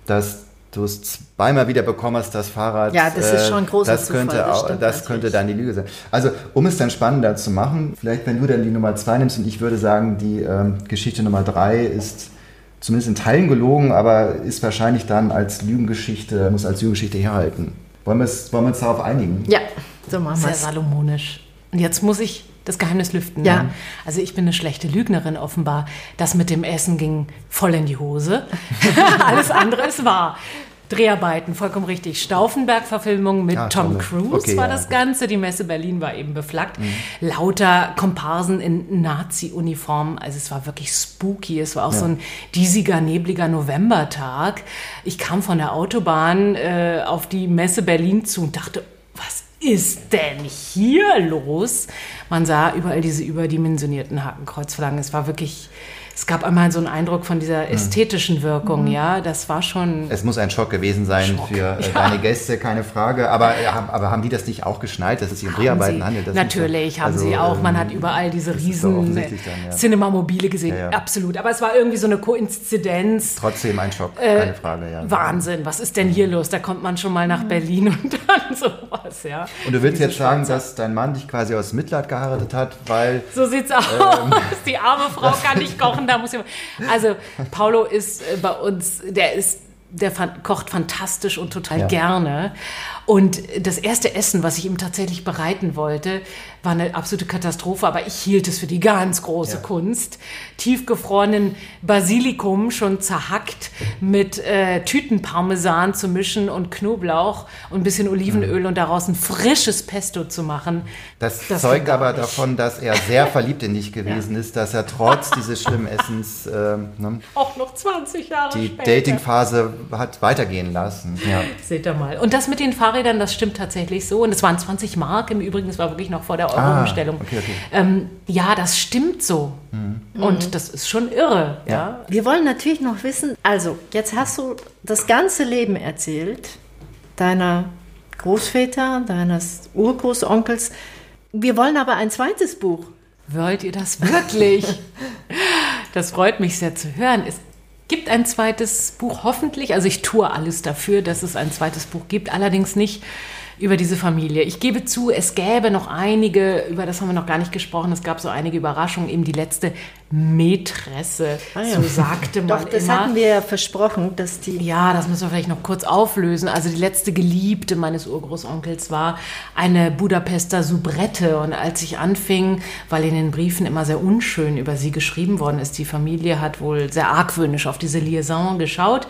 dass du es zweimal wieder bekommen hast, das Fahrrad. Ja, das ist schon ein großer das könnte, Zufall, das auch, stimmt das könnte dann die Lüge sein. Also, um es dann spannender zu machen, vielleicht wenn du dann die Nummer zwei nimmst und ich würde sagen, die ähm, Geschichte Nummer drei ist zumindest in Teilen gelogen, aber ist wahrscheinlich dann als Lügengeschichte, muss als Lügengeschichte herhalten. Wollen wir, es, wollen wir uns darauf einigen? Ja, so machen wir Sehr es. salomonisch. Und jetzt muss ich das Geheimnis lüften. Ja. ne? Also ich bin eine schlechte Lügnerin offenbar. Das mit dem Essen ging voll in die Hose. Alles andere ist wahr. Dreharbeiten, vollkommen richtig. Stauffenberg-Verfilmung mit Ah, Tom. Cruise Okay, war ja, das. Ganze. Die Messe Berlin war eben beflaggt. Lauter Komparsen in Nazi-Uniformen. Also es war wirklich spooky. Es war auch so ein diesiger, nebliger Novembertag. Ich kam von der Autobahn äh, auf die Messe Berlin zu und dachte, ist denn hier los? Man sah überall diese überdimensionierten Hakenkreuzflaggen. Es war wirklich, es gab einmal so einen Eindruck von dieser Hm. ästhetischen Wirkung, ja. Das war schon. Es muss ein Schock gewesen sein Schock. für äh, Ja. deine Gäste, keine Frage. Aber, äh, haben- aber haben die das nicht auch geschnallt, dass es sich um Dreharbeiten handelt? Das Natürlich so- haben also, sie auch. Man ähm, hat überall diese riesen dann, ja. Cinemamobile gesehen. Ja, ja. Absolut. Aber es war irgendwie so eine Koinzidenz. Trotzdem ein Schock, Äh, keine Frage. Ja. Wahnsinn, was ist denn hier los? Da kommt man schon mal nach Berlin und dann sowas, ja. Und du willst jetzt sagen, dass dein Mann dich quasi aus Mitleid geheiratet hat, weil So sieht's aus. Ähm. Die arme Frau kann nicht kochen, da muss ich. Also Paulo ist äh, bei uns, der ist, der kocht fantastisch und total Ja. gerne. Und das erste Essen, was ich ihm tatsächlich bereiten wollte, war eine absolute Katastrophe, aber ich hielt es für die ganz große Ja. Kunst. Tiefgefrorenen Basilikum schon zerhackt mit äh, Tütenparmesan zu mischen und Knoblauch und ein bisschen Olivenöl und daraus ein frisches Pesto zu machen. das, Das zeugt aber nicht. davon, dass er sehr verliebt in dich gewesen ist, dass er trotz dieses schlimmen Essens ähm, ne, Auch noch 20 Jahre die. Datingphase hat weitergehen lassen. Ja. Seht ihr mal. Und das mit den Fahrrädern, das stimmt tatsächlich so. Und es waren 20 Mark im Übrigen, es war wirklich noch vor der Euro-Umstellung. Ah, okay, okay. Ähm, ja, das stimmt so. Und das ist schon irre. Ja. Wir wollen natürlich noch wissen, also jetzt hast du das ganze Leben erzählt, deiner Großväter, deines Urgroßonkels. Wir wollen aber ein zweites Buch. Wollt ihr das wirklich? das freut mich sehr zu hören. Es gibt ein zweites Buch, hoffentlich. Also ich tue alles dafür, dass es ein zweites Buch gibt, allerdings nicht über diese Familie. Ich gebe zu, es gäbe noch einige, über das haben wir noch gar nicht gesprochen, es gab so einige Überraschungen, eben die letzte Mätresse, Ah ja. so sagte man Doch, das immer. hatten wir ja versprochen, dass die. Ja, das müssen wir vielleicht noch kurz auflösen. Also die letzte Geliebte meines Urgroßonkels war eine Budapester Soubrette. Und als ich anfing, weil in den Briefen immer sehr unschön über sie geschrieben worden ist, die Familie hat wohl sehr argwöhnisch auf diese Liaison geschaut.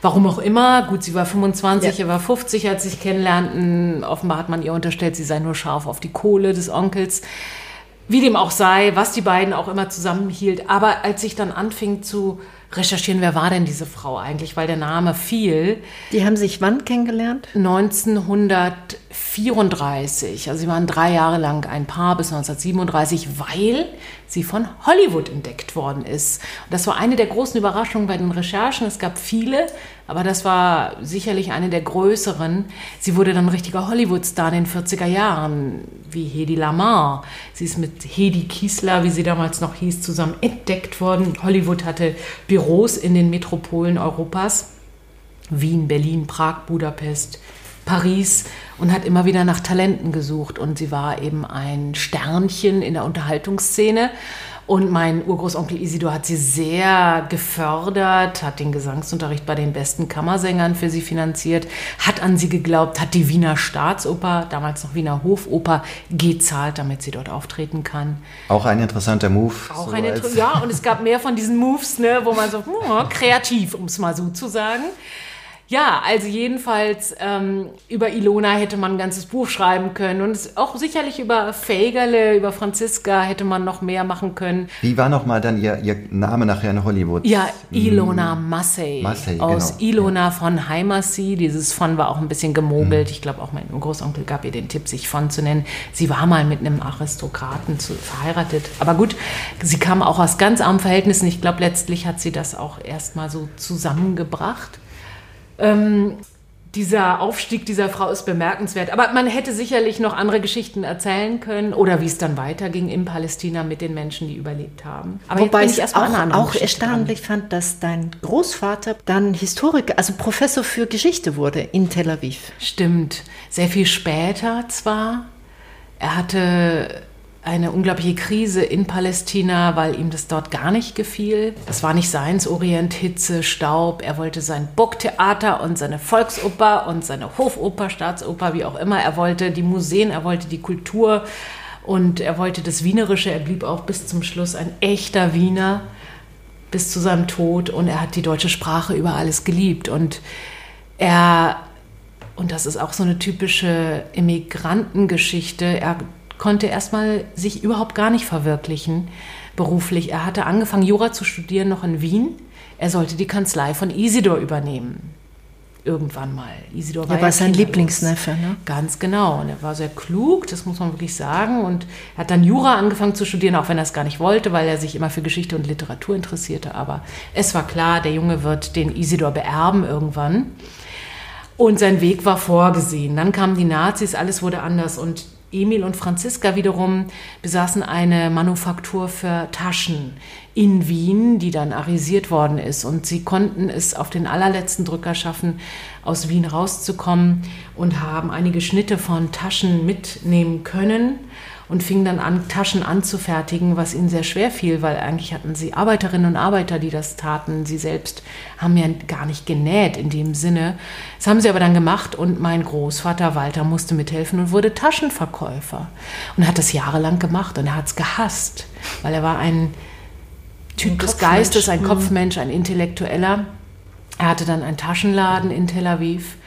Warum auch immer. Gut, sie war 25, Ja. er war 50, als sie sich kennenlernten. Offenbar hat man ihr unterstellt, sie sei nur scharf auf die Kohle des Onkels. Wie dem auch sei, was die beiden auch immer zusammenhielt. Aber als ich dann anfing zu recherchieren, wer war denn diese Frau eigentlich, weil der Name fiel, Die haben sich wann kennengelernt? 1934. Also sie waren drei Jahre lang ein Paar bis 1937, weil sie von Hollywood entdeckt worden ist. Und das war eine der großen Überraschungen bei den Recherchen. Es gab viele, aber das war sicherlich eine der größeren. Sie wurde dann richtiger Hollywood-Star in den 40er Jahren, wie Hedi Lamar. Sie ist mit Hedi Kiesler, wie sie damals noch hieß, zusammen entdeckt worden. Hollywood hatte Büros in den Metropolen Europas. Wien, Berlin, Prag, Budapest, Paris und hat immer wieder nach Talenten gesucht. Und sie war eben ein Sternchen in der Unterhaltungsszene. Und mein Urgroßonkel Isidor hat sie sehr gefördert, hat den Gesangsunterricht bei den besten Kammersängern für sie finanziert, hat an sie geglaubt, hat die Wiener Staatsoper, damals noch Wiener Hofoper, gezahlt, damit sie dort auftreten kann. Auch ein interessanter Move. Auch so eine, als- ja, und es gab mehr von diesen Moves, ne, wo man so, hm, kreativ, um es mal so zu sagen. Ja, also jedenfalls ähm, über Ilona hätte man ein ganzes Buch schreiben können und es, auch sicherlich über Fägerle, über Franziska hätte man noch mehr machen können. Wie war nochmal dann ihr, ihr Name nachher in Hollywood? Ja, Ilona Massey, Massey, aus genau. Ilona von Heimersee. Dieses von war auch ein bisschen gemogelt. Ich glaube, auch mein Großonkel gab ihr den Tipp, sich von zu nennen. Sie war mal mit einem Aristokraten zu, verheiratet. Aber gut, sie kam auch aus ganz armen Verhältnissen. Ich glaube, letztlich hat sie das auch erst mal so zusammengebracht. Ähm, dieser Aufstieg dieser Frau ist bemerkenswert. Aber man hätte sicherlich noch andere Geschichten erzählen können oder wie es dann weiterging in Palästina mit den Menschen, die überlebt haben. Aber Wobei ich es auch, auch erstaunlich dran. fand, dass dein Großvater dann Historiker, also Professor für Geschichte wurde in Tel Aviv. Stimmt. Sehr viel später zwar. Er hatte eine unglaubliche Krise in Palästina, weil ihm das dort gar nicht gefiel. Das war nicht seins, Orient, Hitze, Staub. Er wollte sein Burgtheater und seine Volksoper und seine Hofoper, Staatsoper, wie auch immer. Er wollte die Museen, er wollte die Kultur und er wollte das Wienerische. Er blieb auch bis zum Schluss ein echter Wiener bis zu seinem Tod und er hat die deutsche Sprache über alles geliebt und er und das ist auch so eine typische Immigrantengeschichte. Er konnte erstmal sich überhaupt gar nicht verwirklichen beruflich. Er hatte angefangen, Jura zu studieren, noch in Wien. Er sollte die Kanzlei von Isidor übernehmen. Irgendwann mal. Isidor war, er war sein Lieblingsneffe, ne? Ganz genau. Und er war sehr klug, das muss man wirklich sagen. Und er hat dann Jura angefangen zu studieren, auch wenn er es gar nicht wollte, weil er sich immer für Geschichte und Literatur interessierte. Aber es war klar, der Junge wird den Isidor beerben irgendwann. Und sein Weg war vorgesehen. Dann kamen die Nazis, alles wurde anders. Und Emil und Franziska wiederum besaßen eine Manufaktur für Taschen in Wien, die dann arisiert worden ist. Und sie konnten es auf den allerletzten Drücker schaffen, aus Wien rauszukommen und haben einige Schnitte von Taschen mitnehmen können und fingen dann an, Taschen anzufertigen, was ihnen sehr schwer fiel, weil eigentlich hatten sie Arbeiterinnen und Arbeiter, die das taten. Sie selbst haben ja gar nicht genäht in dem Sinne. Das haben sie aber dann gemacht und mein Großvater Walter musste mithelfen und wurde Taschenverkäufer und hat das jahrelang gemacht und er hat es gehasst, weil er war ein Typ ein des Geistes, ein mhm. Kopfmensch, ein Intellektueller. Er hatte dann einen Taschenladen in Tel Aviv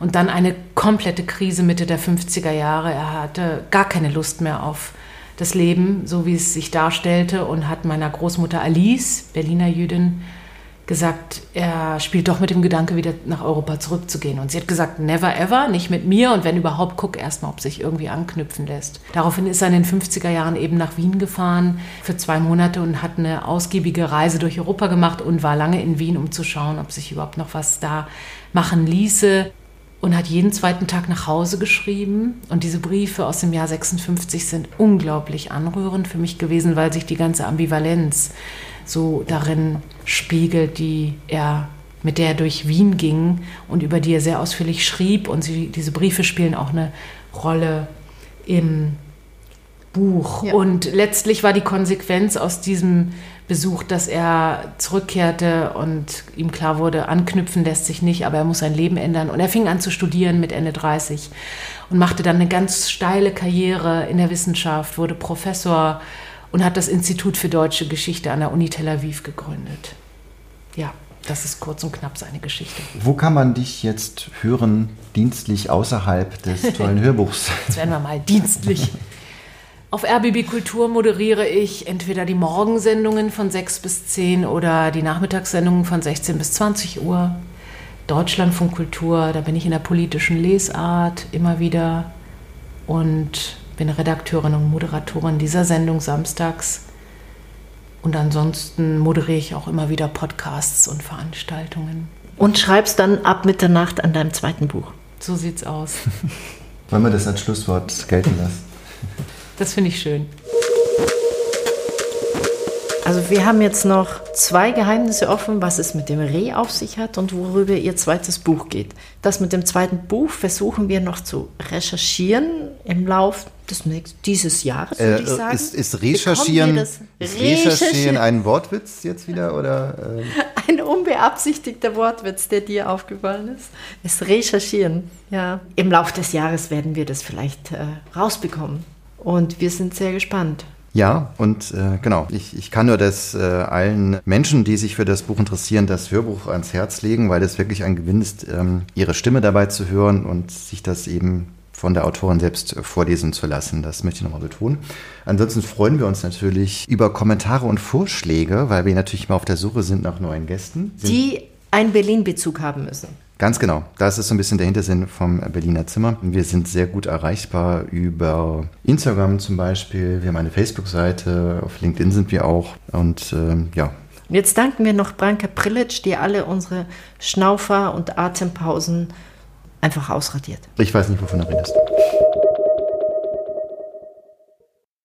und dann eine komplette Krise Mitte der 50er Jahre. Er hatte gar keine Lust mehr auf das Leben, so wie es sich darstellte, und hat meiner Großmutter Alice, Berliner Jüdin, gesagt, er spielt doch mit dem Gedanke, wieder nach Europa zurückzugehen. Und sie hat gesagt, never ever, nicht mit mir und wenn überhaupt, guck erst mal, ob sich irgendwie anknüpfen lässt. Daraufhin ist er in den 50er Jahren eben nach Wien gefahren für zwei Monate und hat eine ausgiebige Reise durch Europa gemacht und war lange in Wien, um zu schauen, ob sich überhaupt noch was da machen ließe und hat jeden zweiten Tag nach Hause geschrieben. Und diese Briefe aus dem Jahr 56 sind unglaublich anrührend für mich gewesen, weil sich die ganze Ambivalenz so darin spiegelt, die er mit der er durch Wien ging und über die er sehr ausführlich schrieb. Und sie, diese Briefe spielen auch eine Rolle im Buch. Ja. Und letztlich war die Konsequenz aus diesem Besuch, dass er zurückkehrte und ihm klar wurde, anknüpfen lässt sich nicht, aber er muss sein Leben ändern. Und er fing an zu studieren mit Ende 30 und machte dann eine ganz steile Karriere in der Wissenschaft, wurde Professor und hat das Institut für deutsche Geschichte an der Uni Tel Aviv gegründet. Ja, das ist kurz und knapp seine Geschichte. Wo kann man dich jetzt hören, dienstlich außerhalb des tollen Hörbuchs? Jetzt werden wir mal dienstlich. Auf RBB Kultur moderiere ich entweder die Morgensendungen von 6 bis 10 oder die Nachmittagssendungen von 16 bis 20 Uhr. Deutschlandfunk Kultur, da bin ich in der politischen Lesart immer wieder und bin Redakteurin und Moderatorin dieser Sendung samstags. Und ansonsten moderiere ich auch immer wieder Podcasts und Veranstaltungen. Und schreibst dann ab Mitternacht an deinem zweiten Buch. So sieht's aus. Wollen wir das als Schlusswort gelten lassen? Das finde ich schön. Also wir haben jetzt noch zwei Geheimnisse offen, was es mit dem Reh auf sich hat und worüber ihr zweites Buch geht. Das mit dem zweiten Buch versuchen wir noch zu recherchieren im Lauf des nächsten, dieses Jahres, würde äh, ich sagen. Ist, ist recherchieren, ist recherchieren ein Wortwitz jetzt wieder? Oder, äh? Ein unbeabsichtigter Wortwitz, der dir aufgefallen ist. Ist recherchieren, ja. Im Lauf des Jahres werden wir das vielleicht äh, rausbekommen. Und wir sind sehr gespannt. Ja, und äh, genau, ich, ich kann nur das äh, allen Menschen, die sich für das Buch interessieren, das Hörbuch ans Herz legen, weil es wirklich ein Gewinn ist, ähm, ihre Stimme dabei zu hören und sich das eben von der Autorin selbst vorlesen zu lassen. Das möchte ich nochmal betonen. Ansonsten freuen wir uns natürlich über Kommentare und Vorschläge, weil wir natürlich mal auf der Suche sind nach neuen Gästen. Die einen Berlin-Bezug haben müssen. Ganz genau. Das ist so ein bisschen der Hintersinn vom Berliner Zimmer. Wir sind sehr gut erreichbar über Instagram zum Beispiel. Wir haben eine Facebook-Seite. Auf LinkedIn sind wir auch. Und ähm, ja. Jetzt danken wir noch Branka Prilic, die alle unsere Schnaufer und Atempausen einfach ausradiert. Ich weiß nicht, wovon du redest.